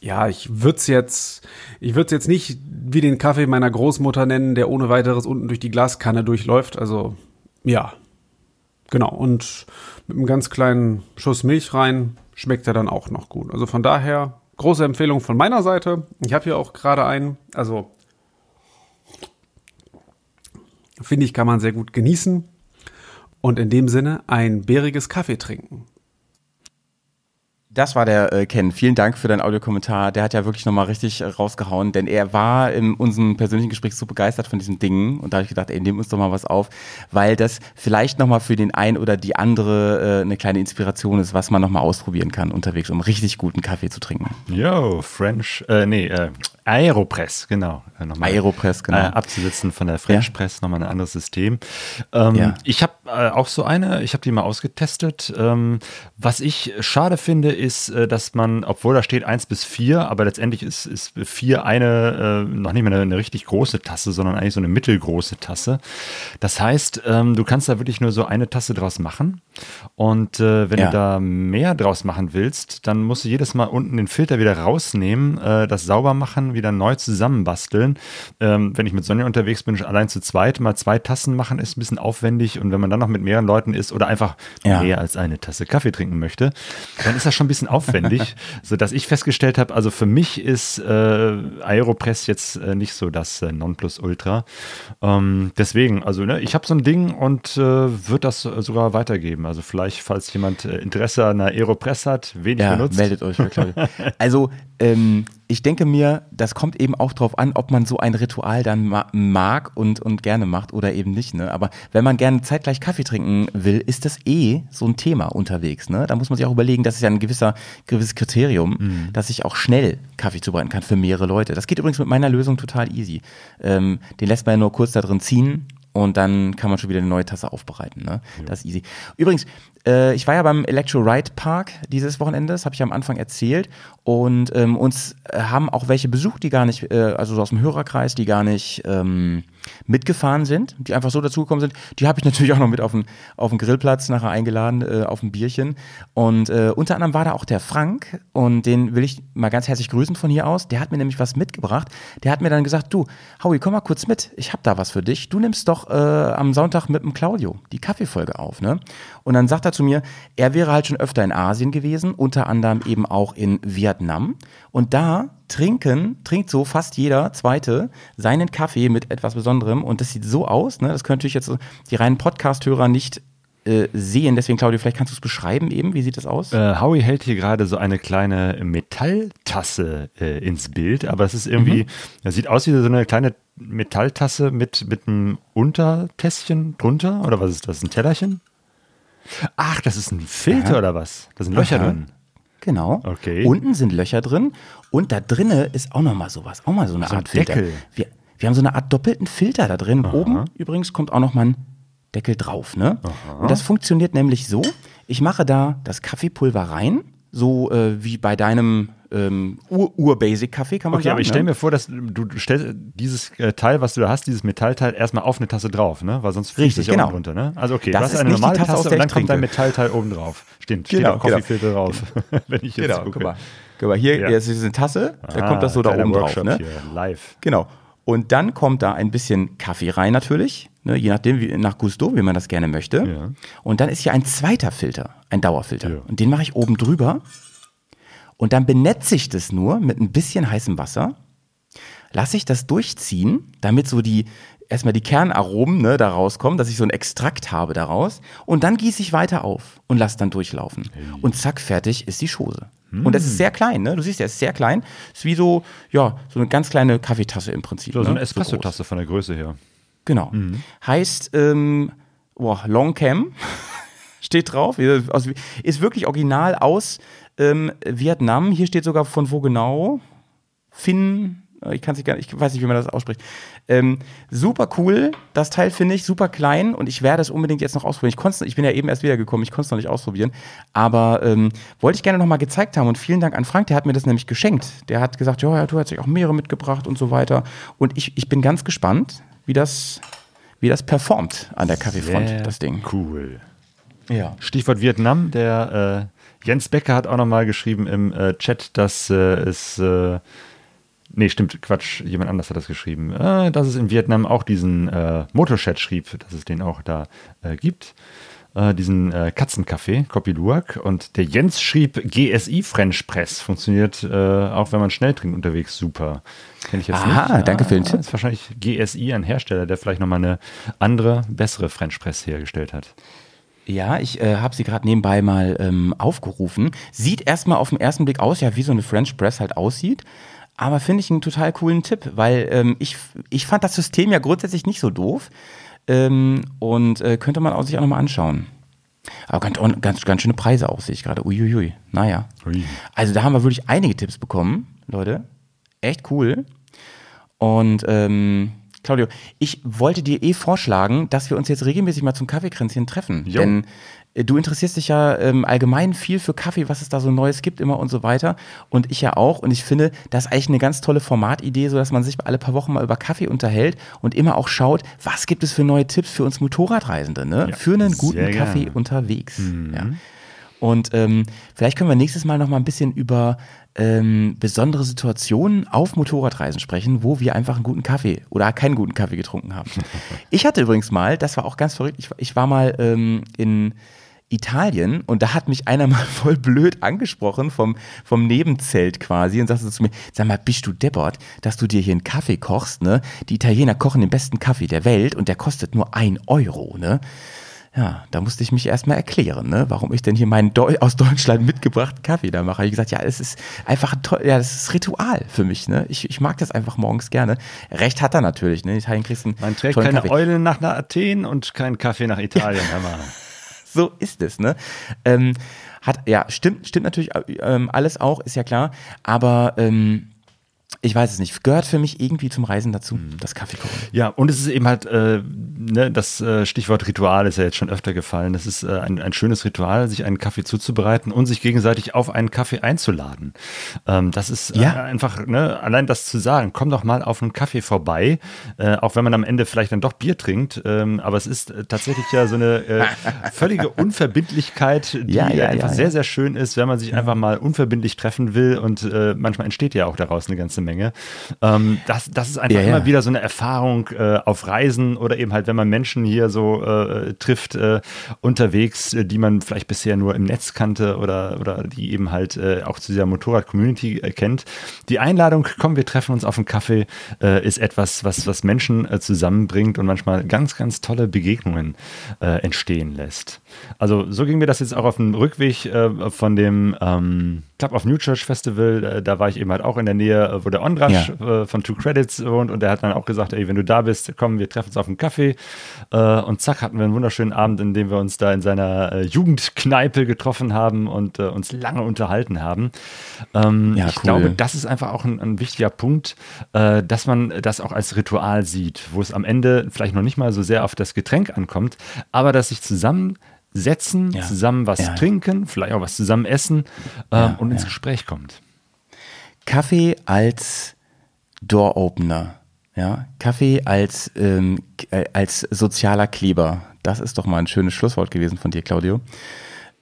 ja, ich würde es jetzt, ich würde jetzt nicht wie den Kaffee meiner Großmutter nennen, der ohne weiteres unten durch die Glaskanne durchläuft. Also ja, Genau, und mit einem ganz kleinen Schuss Milch rein schmeckt er dann auch noch gut. Also von daher große Empfehlung von meiner Seite. Ich habe hier auch gerade einen, also finde ich, kann man sehr gut genießen und in dem Sinne ein bäriges Kaffee trinken. Das war der äh, Ken. Vielen Dank für deinen Audiokommentar. Der hat ja wirklich nochmal richtig äh, rausgehauen, denn er war in unserem persönlichen Gespräch so begeistert von diesen Dingen und da habe ich gedacht, ey, nehmen uns doch mal was auf, weil das vielleicht nochmal für den einen oder die andere äh, eine kleine Inspiration ist, was man nochmal ausprobieren kann unterwegs, um richtig guten Kaffee zu trinken. Yo, French, äh, nee, äh, Aeropress, genau. Äh, nochmal, Aeropress, genau. Äh, abzusetzen von der French ja. Press, nochmal ein anderes System. Ähm, ja. Ich habe äh, auch so eine, ich habe die mal ausgetestet. Ähm, was ich schade finde, ist, äh, dass man, obwohl da steht 1 bis 4, aber letztendlich ist, ist 4 eine, äh, noch nicht mehr eine, eine, richtig große Tasse, sondern eigentlich so eine mittelgroße Tasse. Das heißt, ähm, du kannst da wirklich nur so eine Tasse draus machen. Und äh, wenn ja. du da mehr draus machen willst, dann musst du jedes Mal unten den Filter wieder rausnehmen, das sauber machen, wieder neu zusammenbasteln. Ähm, wenn ich mit Sonja unterwegs bin, allein zu zweit mal zwei Tassen machen, ist ein bisschen aufwendig. Und wenn man dann noch mit mehreren Leuten ist oder einfach ja. mehr als eine Tasse Kaffee trinken möchte, dann ist das schon ein bisschen aufwendig. *laughs* sodass ich festgestellt habe, also für mich ist äh, Aeropress jetzt äh, nicht so das äh, Nonplusultra. Ähm, deswegen, also ne, ich habe so ein Ding und äh, würde das sogar weitergeben. Also vielleicht, falls jemand äh, Interesse an einer Aeropress hat, wenig ja, benutzt. meldet euch. *laughs* also ähm, ich denke mir, das kommt eben auch darauf an, ob man so ein Ritual dann ma mag und, und gerne macht oder eben nicht. Ne? Aber wenn man gerne zeitgleich Kaffee trinken will, ist das eh so ein Thema unterwegs. Ne? Da muss man sich auch überlegen, das ist ja ein gewisser, gewisses Kriterium, mhm. dass ich auch schnell Kaffee zubereiten kann für mehrere Leute. Das geht übrigens mit meiner Lösung total easy. Ähm, den lässt man ja nur kurz da drin ziehen und dann kann man schon wieder eine neue Tasse aufbereiten. Ne? Ja. Das ist easy. Übrigens, äh, ich war ja beim Electro Ride Park dieses Wochenende, das habe ich am Anfang erzählt. Und ähm, uns äh, haben auch welche besucht, die gar nicht, äh, also so aus dem Hörerkreis, die gar nicht ähm, mitgefahren sind, die einfach so dazugekommen sind. Die habe ich natürlich auch noch mit auf den, auf den Grillplatz nachher eingeladen, äh, auf ein Bierchen. Und äh, unter anderem war da auch der Frank und den will ich mal ganz herzlich grüßen von hier aus. Der hat mir nämlich was mitgebracht. Der hat mir dann gesagt, du, Howie, komm mal kurz mit, ich habe da was für dich. Du nimmst doch äh, am Sonntag mit dem Claudio die Kaffeefolge auf. Ne? Und dann sagt er zu mir, er wäre halt schon öfter in Asien gewesen, unter anderem eben auch in Vietnam. Und da trinken, trinkt so fast jeder Zweite seinen Kaffee mit etwas Besonderem. Und das sieht so aus, ne? das können natürlich jetzt die reinen Podcast-Hörer nicht äh, sehen. Deswegen, Claudio, vielleicht kannst du es beschreiben eben. Wie sieht das aus? Äh, Howie hält hier gerade so eine kleine Metalltasse äh, ins Bild, aber es ist irgendwie, mhm. das sieht aus wie so eine kleine Metalltasse mit, mit einem Untertässchen drunter. Oder was ist das? Ein Tellerchen? Ach, das ist ein Filter ja. oder was? Da sind Löcher Aha. drin. Genau. Okay. Unten sind Löcher drin und da drinnen ist auch noch mal sowas, auch mal so eine so Art Filter. Deckel. Wir, wir haben so eine Art doppelten Filter da drin. Aha. Oben übrigens kommt auch noch mal ein Deckel drauf. Ne? Und das funktioniert nämlich so: Ich mache da das Kaffeepulver rein, so äh, wie bei deinem ähm, Ur-Basic-Kaffee, kann man okay, sagen. aber ich stelle ne? mir vor, dass du stellst dieses äh, Teil, was du da hast, dieses Metallteil, erstmal auf eine Tasse drauf, ne? Weil sonst fliegt es ja genau. runter, ne? Also okay, das du hast eine normale Tasse, Tasse und dann kommt dein Metallteil oben drauf. Stimmt, genau, steht auch Coffeefilter genau. drauf, *laughs* wenn ich jetzt genau, gucke. Guck mal. Guck mal, hier ja. ist eine Tasse, da ah, kommt das so da oben Workshop drauf. Ne? Hier, live. Genau. Und dann kommt da ein bisschen Kaffee rein natürlich, ne, je nachdem, wie, nach Gusto, wie man das gerne möchte. Ja. Und dann ist hier ein zweiter Filter, ein Dauerfilter. Ja. Und den mache ich oben drüber und dann benetze ich das nur mit ein bisschen heißem Wasser, lasse ich das durchziehen, damit so die erstmal die Kernaromen ne, da rauskommen, dass ich so ein Extrakt habe daraus. Und dann gieße ich weiter auf und lasse dann durchlaufen. Hey. Und zack, fertig ist die Chose. Hm. Und das ist sehr klein, ne? Du siehst ja, es ist sehr klein. Ist wie so, ja, so eine ganz kleine Kaffeetasse im Prinzip. So, ne? so eine Espresso-Tasse so von der Größe her. Genau. Mhm. Heißt, ähm, boah, Long Cam *laughs* steht drauf. Ist wirklich original aus ähm, Vietnam, hier steht sogar von wo genau. Finn, ich kann nicht gar ich weiß nicht, wie man das ausspricht. Ähm, super cool, das Teil finde ich, super klein und ich werde es unbedingt jetzt noch ausprobieren. Ich, ich bin ja eben erst wiedergekommen, ich konnte es noch nicht ausprobieren, aber ähm, wollte ich gerne noch mal gezeigt haben und vielen Dank an Frank, der hat mir das nämlich geschenkt. Der hat gesagt, ja, du hast sich auch mehrere mitgebracht und so weiter und ich, ich bin ganz gespannt, wie das, wie das performt an der Kaffeefront, das Ding. Cool. Ja. Stichwort Vietnam, der äh Jens Becker hat auch nochmal geschrieben im äh, Chat, dass äh, es. Äh, nee, stimmt, Quatsch, jemand anders hat das geschrieben. Äh, dass es in Vietnam auch diesen äh, Motorchat schrieb, dass es den auch da äh, gibt. äh, diesen Katzenkaffee, Kopi Luwak. Und der Jens schrieb, GSI French Press funktioniert auch, wenn man schnell trinkt unterwegs, super. Kenne ich jetzt Aha, nicht. danke für den Ja, Tipp. Ist wahrscheinlich GSI ein Hersteller, der vielleicht nochmal eine andere, bessere French Press hergestellt hat. Ja, ich äh, habe sie gerade nebenbei mal ähm, aufgerufen. Sieht erstmal auf den ersten Blick aus, ja, wie so eine French Press halt aussieht. Aber finde ich einen total coolen Tipp, weil ähm, ich, ich fand das System ja grundsätzlich nicht so doof. Ähm, und äh, könnte man auch sich auch nochmal anschauen. Aber ganz, ganz, ganz schöne Preise auch, sehe ich gerade. Uiuiui. Naja. Ui. Also da haben wir wirklich einige Tipps bekommen, Leute. Echt cool. Und ähm, Claudio, ich wollte dir eh vorschlagen, dass wir uns jetzt regelmäßig mal zum Kaffeekränzchen treffen. Jo. Denn äh, du interessierst dich ja ähm, allgemein viel für Kaffee, was es da so Neues gibt immer und so weiter. Und ich ja auch. Und ich finde, das ist eigentlich eine ganz tolle Formatidee, so dass man sich alle paar Wochen mal über Kaffee unterhält und immer auch schaut, was gibt es für neue Tipps für uns Motorradreisende, ne? Ja, für einen guten Kaffee unterwegs. Ja. Und ähm, vielleicht können wir nächstes Mal noch mal ein bisschen über ähm, besondere Situationen auf Motorradreisen sprechen, wo wir einfach einen guten Kaffee oder keinen guten Kaffee getrunken haben. *laughs* ich hatte übrigens mal, das war auch ganz verrückt, ich, ich war mal ähm, in Italien und da hat mich einer *laughs* mal voll blöd angesprochen vom, vom Nebenzelt quasi und sagte zu mir, sag mal, bist du deppert, dass du dir hier einen Kaffee kochst, ne? Die Italiener kochen den besten Kaffee der Welt und der kostet nur ein Euro, ne? Ja, da musste ich mich erstmal erklären, ne, warum ich denn hier meinen Deu *laughs* aus Deutschland mitgebrachten Kaffee da mache. Ich gesagt, ja, es ist einfach ein toll, ja, das ist Ritual für mich, ne? Ich, ich mag das einfach morgens gerne. Recht hat er natürlich, ne? In Italien kriegst du einen Man trägt keine Kaffee. Eule nach Athen und keinen Kaffee nach Italien. hör mal. *laughs* So ist es, ne? Ähm, hat, ja, stimmt, stimmt natürlich ähm, alles auch, ist ja klar, aber ähm, ich weiß es nicht, gehört für mich irgendwie zum Reisen dazu, das Kaffee. Ja, und es ist eben halt, äh, ne, das äh, Stichwort Ritual ist ja jetzt schon öfter gefallen. Es ist äh, ein, ein schönes Ritual, sich einen Kaffee zuzubereiten und sich gegenseitig auf einen Kaffee einzuladen. Ähm, das ist äh, Ja. einfach, ne, allein das zu sagen, komm doch mal auf einen Kaffee vorbei, äh, auch wenn man am Ende vielleicht dann doch Bier trinkt. Ähm, aber es ist äh, tatsächlich ja so eine *laughs* völlige Unverbindlichkeit, die Ja, ja, einfach sehr, sehr schön ist, wenn man sich einfach mal unverbindlich treffen will und manchmal entsteht ja auch daraus eine ganze Menge. Ähm, das, das ist einfach Ja, ja. immer wieder so eine Erfahrung äh, auf Reisen oder eben halt, wenn man Menschen hier so äh, trifft äh, unterwegs, äh, die man vielleicht bisher nur im Netz kannte oder, oder die eben halt äh, auch zu dieser Motorrad-Community äh, kennt. Die Einladung, komm, wir treffen uns auf einen Kaffee, ist etwas, was, was Menschen zusammenbringt und manchmal ganz, ganz tolle Begegnungen entstehen lässt. Also so ging mir das jetzt auch auf dem Rückweg von dem ähm, Club of New Church Festival. Äh, da war ich eben halt auch in der Nähe, äh, wo der Ondrasch äh, von Two Credits wohnt und der hat dann auch gesagt, ey, wenn du da bist, komm, wir treffen uns auf einen Kaffee. Und zack, hatten wir einen wunderschönen Abend, in dem wir uns da in seiner Jugendkneipe getroffen haben und uns lange unterhalten haben. Ähm, Ja, ich cool. glaube, das ist einfach auch ein, ein wichtiger Punkt, äh, dass man das auch als Ritual sieht, wo es am Ende vielleicht noch nicht mal so sehr auf das Getränk ankommt, aber dass sich zusammensetzen, Ja. zusammen was Ja. trinken, vielleicht auch was zusammen essen ähm, und ins. Gespräch kommt. Kaffee als Door-Opener. Ja, Kaffee als, ähm, äh, als sozialer Kleber. Das ist doch mal ein schönes Schlusswort gewesen von dir, Claudio.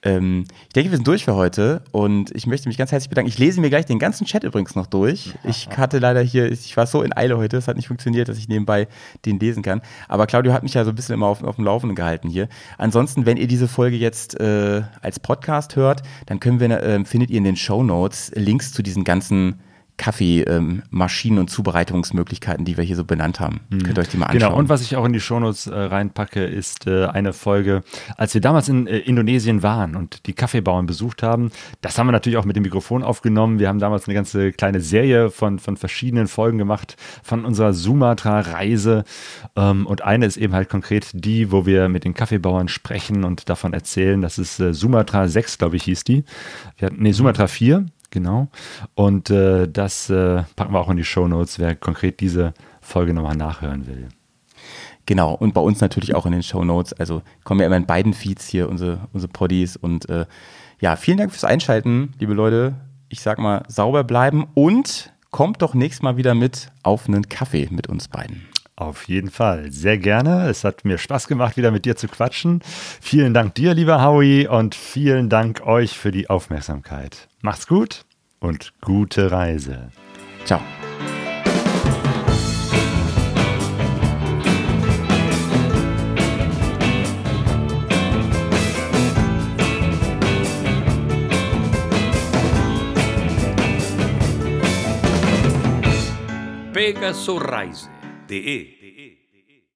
Ähm, ich denke, wir sind durch für heute und ich möchte mich ganz herzlich bedanken. Ich lese mir gleich den ganzen Chat übrigens noch durch. Ich hatte leider hier, ich war so in Eile heute, es hat nicht funktioniert, dass ich nebenbei den lesen kann. Aber Claudio hat mich ja so ein bisschen immer auf, auf dem Laufenden gehalten hier. Ansonsten, wenn ihr diese Folge jetzt äh, als Podcast hört, dann können wir, äh, findet ihr in den Show Notes Links zu diesen ganzen Kaffeemaschinen und Zubereitungsmöglichkeiten, die wir hier so benannt haben. Könnt ihr euch die mal anschauen. Genau, und was ich auch in die Shownotes äh, reinpacke, ist äh, eine Folge, als wir damals in äh, Indonesien waren und die Kaffeebauern besucht haben. Das haben wir natürlich auch mit dem Mikrofon aufgenommen. Wir haben damals eine ganze kleine Serie von, von verschiedenen Folgen gemacht von unserer Sumatra-Reise. Ähm, und eine ist eben halt konkret die, wo wir mit den Kaffeebauern sprechen und davon erzählen. Das ist äh, Sumatra 6, glaube ich, hieß die. Wir hatten, nee, Sumatra 4. Genau. Und äh, das äh, packen wir auch in die Shownotes, wer konkret diese Folge nochmal nachhören will. Genau, und bei uns natürlich auch in den Show Notes. Also kommen ja immer in beiden Feeds hier unsere, unsere Poddies. Und äh, ja, vielen Dank fürs Einschalten, liebe Leute. Ich sag mal, sauber bleiben und kommt doch nächstes Mal wieder mit auf einen Kaffee mit uns beiden. Auf jeden Fall, sehr gerne. Es hat mir Spaß gemacht, wieder mit dir zu quatschen. Vielen Dank dir, lieber Howie, und vielen Dank euch für die Aufmerksamkeit. Macht's gut und gute Reise. Ciao. Pegasus Reise TE